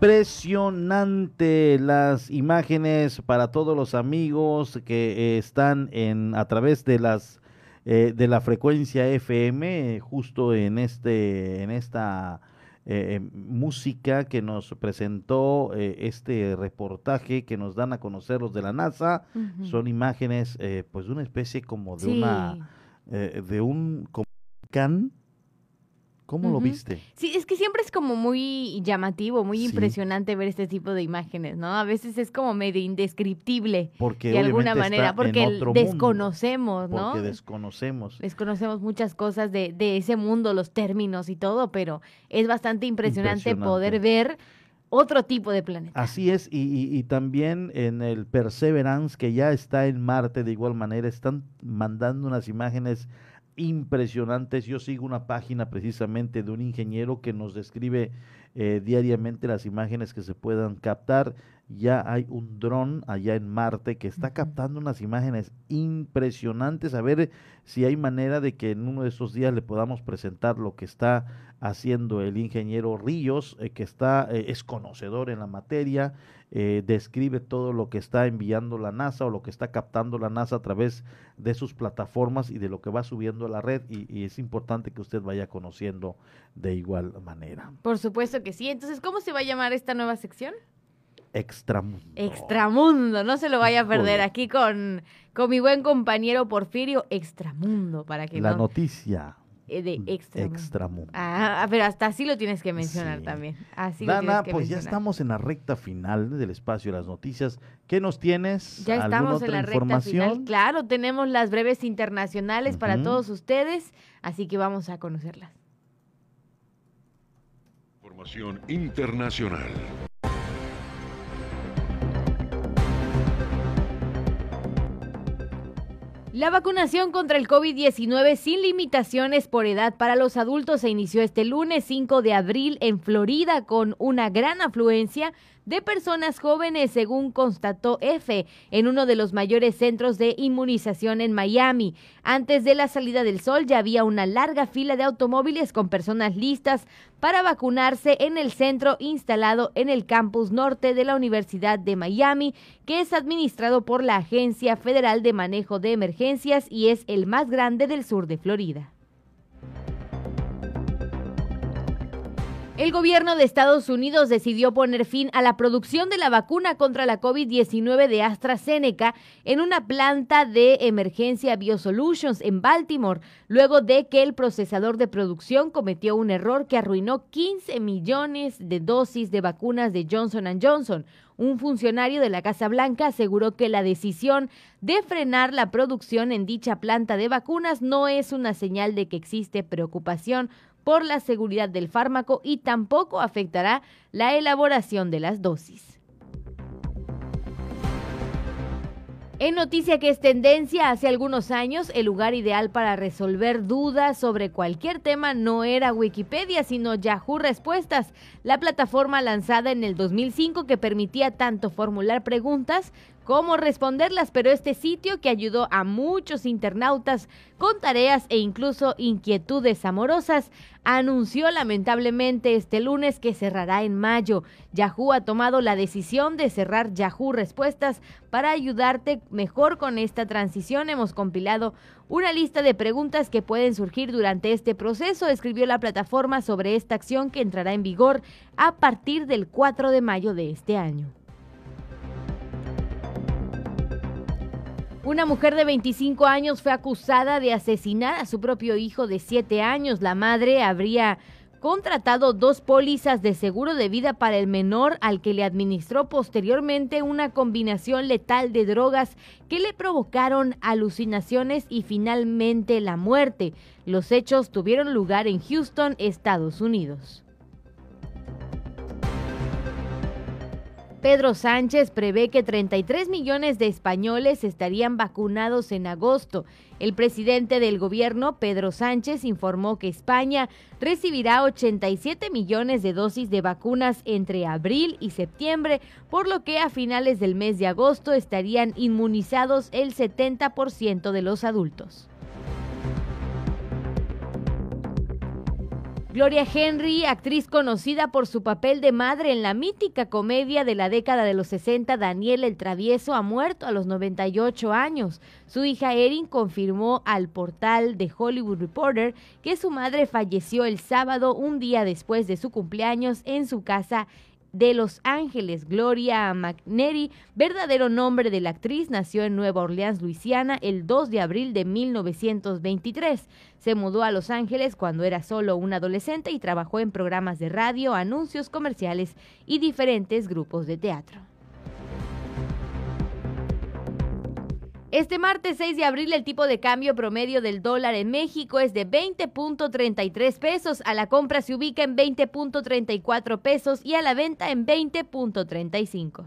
Impresionante las imágenes para todos los amigos que eh, están en a través de las eh, de la frecuencia FM justo en este en esta eh, música que nos presentó este reportaje que nos dan a conocer los de la NASA. Son imágenes pues de una especie como de una de un como can ¿Cómo lo viste? Sí, es que siempre es como muy llamativo, muy impresionante ver este tipo de imágenes, ¿no? A veces es como medio indescriptible porque de alguna manera, porque desconocemos, ¿no? Porque desconocemos. Desconocemos muchas cosas de, de ese mundo, los términos y todo, pero es bastante impresionante, poder ver otro tipo de planeta. Así es, y, y, también en el Perseverance, que ya está en Marte de igual manera, están mandando unas imágenes impresionantes. Yo sigo una página precisamente de un ingeniero que nos describe eh, diariamente las imágenes que se puedan captar. Ya hay un dron allá en Marte que está captando unas imágenes impresionantes. A ver si hay manera de que en uno de estos días le podamos presentar lo que está haciendo el ingeniero Ríos, eh, que está, eh, es conocedor en la materia, eh, describe todo lo que está enviando la NASA o lo que está captando la NASA a través de sus plataformas y de lo que va subiendo a la red y, y es importante que usted vaya conociendo de igual manera. Por supuesto que sí. Entonces, ¿cómo se va a llamar esta nueva sección? Extramundo. Extramundo, no se lo vaya a perder aquí con, con mi buen compañero Porfirio Extramundo para que la noticia eh, de Extramundo. Ah, pero hasta así lo tienes que mencionar también. Así Dana, pues ya estamos en la recta final del espacio de las noticias. ¿Qué nos tienes? Ya estamos en la recta final. Claro, tenemos las breves internacionales para todos ustedes, así que vamos a conocerlas. Información internacional. La vacunación contra el COVID-19 sin limitaciones por edad para los adultos se inició este lunes 5 de abril en Florida con una gran afluencia de personas jóvenes, según constató EFE en uno de los mayores centros de inmunización en Miami. Antes de la salida del sol ya había una larga fila de automóviles con personas listas para vacunarse en el centro instalado en el campus norte de la Universidad de Miami, que es administrado por la Agencia Federal de Manejo de Emergencias y es el más grande del sur de Florida. El gobierno de Estados Unidos decidió poner fin a la producción de la vacuna contra la COVID-19 de AstraZeneca en una planta de emergencia BioSolutions en Baltimore, luego de que el procesador de producción cometió un error que arruinó 15 millones de dosis de vacunas de Johnson Johnson. Un funcionario de la Casa Blanca aseguró que la decisión de frenar la producción en dicha planta de vacunas no es una señal de que existe preocupación por la seguridad del fármaco y tampoco afectará la elaboración de las dosis. En noticia que es tendencia, hace algunos años el lugar ideal para resolver dudas sobre cualquier tema no era Wikipedia, sino Yahoo Respuestas, la plataforma lanzada en el 2005 que permitía tanto formular preguntas cómo responderlas, pero este sitio que ayudó a muchos internautas con tareas e incluso inquietudes amorosas, anunció lamentablemente este lunes que cerrará en mayo. Yahoo ha tomado la decisión de cerrar Yahoo Respuestas para ayudarte mejor con esta transición. Hemos compilado una lista de preguntas que pueden surgir durante este proceso, escribió la plataforma sobre esta acción que entrará en vigor a partir del 4 de mayo de este año. Una mujer de 25 años fue acusada de asesinar a su propio hijo de 7 años. La madre habría contratado dos pólizas de seguro de vida para el menor al que le administró posteriormente una combinación letal de drogas que le provocaron alucinaciones y finalmente la muerte. Los hechos tuvieron lugar en Houston, Estados Unidos. Pedro Sánchez prevé que 33 millones de españoles estarían vacunados en agosto. El presidente del gobierno, Pedro Sánchez, informó que España recibirá 87 millones de dosis de vacunas entre abril y septiembre, por lo que a finales del mes de agosto estarían inmunizados el 70% de los adultos. Gloria Henry, actriz conocida por su papel de madre en la mítica comedia de la década de los 60, Daniel el Travieso, ha muerto a los 98 años. Su hija Erin confirmó al portal de Hollywood Reporter que su madre falleció el sábado, un día después de su cumpleaños, en su casa de Los Ángeles. Gloria McNary, verdadero nombre de la actriz, nació en Nueva Orleans, Luisiana, el 2 de abril de 1923. Se mudó a Los Ángeles cuando era solo un adolescente y trabajó en programas de radio, anuncios comerciales y diferentes grupos de teatro. Este martes 6 de abril el tipo de cambio promedio del dólar en México es de 20.33 pesos, a la compra se ubica en 20.34 pesos y a la venta en 20.35.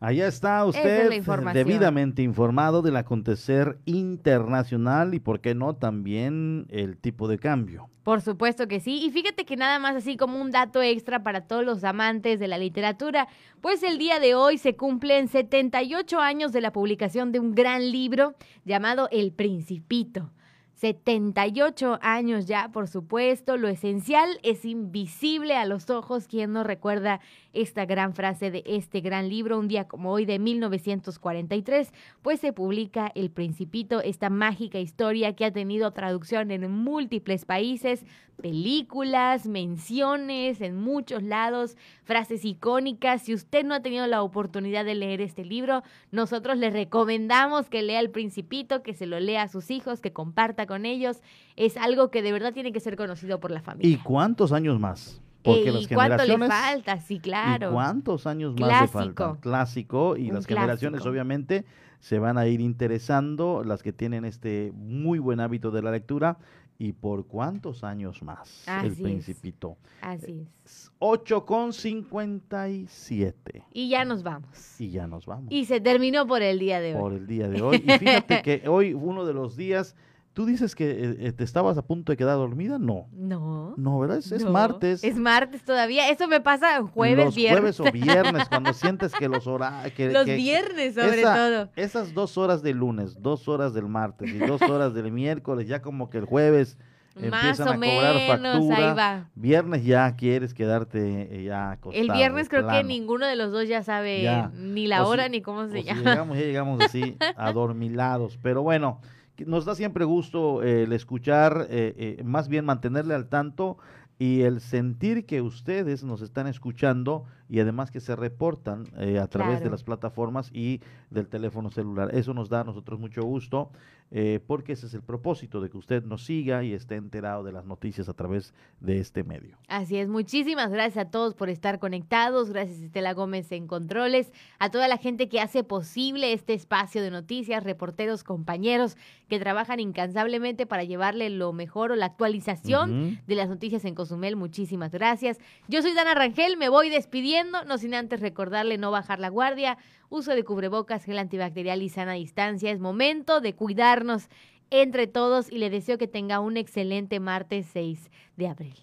Allá está usted debidamente informado del acontecer internacional y, por qué no, también el tipo de cambio. Por supuesto que sí. Y fíjate que nada más así como un dato extra para todos los amantes de la literatura, pues el día de hoy se cumplen 78 años de la publicación de un gran libro llamado El Principito. 78 años ya, por supuesto. Lo esencial es invisible a los ojos. ¿Quién no recuerda esta gran frase de este gran libro? Un día como hoy de 1943, pues se publica El Principito, esta mágica historia que ha tenido traducción en múltiples países, películas, menciones en muchos lados, frases icónicas. Si usted no ha tenido la oportunidad de leer este libro, nosotros le recomendamos que lea El Principito, que se lo lea a sus hijos, que comparta con ellos. Es algo que de verdad tiene que ser conocido por la familia. ¿Y cuántos años más? Porque ¿Y cuánto le falta? Sí, claro. ¿Cuántos años más le faltan? Clásico. Y las generaciones, obviamente, se van a ir interesando, las que tienen este muy buen hábito de la lectura. ¿Y por cuántos años más? el Principito. Así es. 8 con 57. Y ya nos vamos. Y ya nos vamos. Y se terminó por el día de hoy. Por el día de hoy. Y fíjate que hoy uno de los días ¿Tú dices que eh, eh, te estabas a punto de quedar dormida? No. No. No, ¿verdad? Es, martes. Es martes todavía. Eso me pasa jueves, los viernes. Jueves o viernes, cuando sientes que los horarios. Los viernes, sobre todo. Esas dos horas del lunes, dos horas del martes y dos horas del miércoles, ya como que el jueves empiezan a cobrar factura. Ahí va. Viernes ya quieres quedarte eh, ya acostado. El viernes creo que ninguno de los dos ya sabe ni la hora ni cómo se llama. llegamos, ya llegamos así, adormilados. Pero bueno nos da siempre gusto eh, el escuchar, eh, eh, más bien mantenerle al tanto y el sentir que ustedes nos están escuchando y además que se reportan eh, a través de las plataformas y del teléfono celular. Eso nos da a nosotros mucho gusto eh, porque ese es el propósito de que usted nos siga y esté enterado de las noticias a través de este medio. Así es, muchísimas gracias a todos por estar conectados, gracias Estela Gómez en Controles, a toda la gente que hace posible este espacio de noticias, reporteros, compañeros que trabajan incansablemente para llevarle lo mejor o la actualización de las noticias en Cozumel, muchísimas gracias. Yo soy Dana Rangel, me voy despidiendo, no sin antes recordarle no bajar la guardia, uso de cubrebocas, gel antibacterial y sana distancia, es momento de cuidarnos entre todos y le deseo que tenga un excelente martes 6 de abril.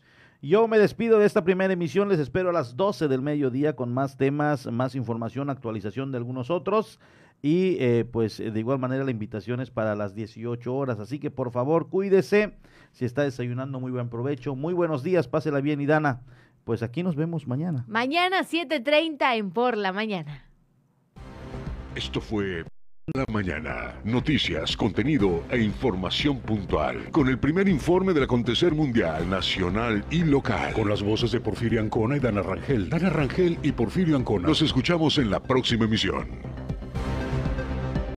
Yo me despido de esta primera emisión, les espero a las 12 del mediodía con más temas, más información, actualización de algunos otros. Y eh, pues de igual manera la invitación es para las 18 horas, así que por favor cuídese, si está desayunando muy buen provecho, muy buenos días, pásela bien. Y Dana, pues aquí nos vemos mañana. Mañana 7.30 en Por la Mañana. Esto fue La Mañana. Noticias, contenido e información puntual. Con el primer informe del acontecer mundial, nacional y local. Con las voces de Porfirio Ancona y Dana Rangel. Dana Rangel y Porfirio Ancona. Nos escuchamos en la próxima emisión.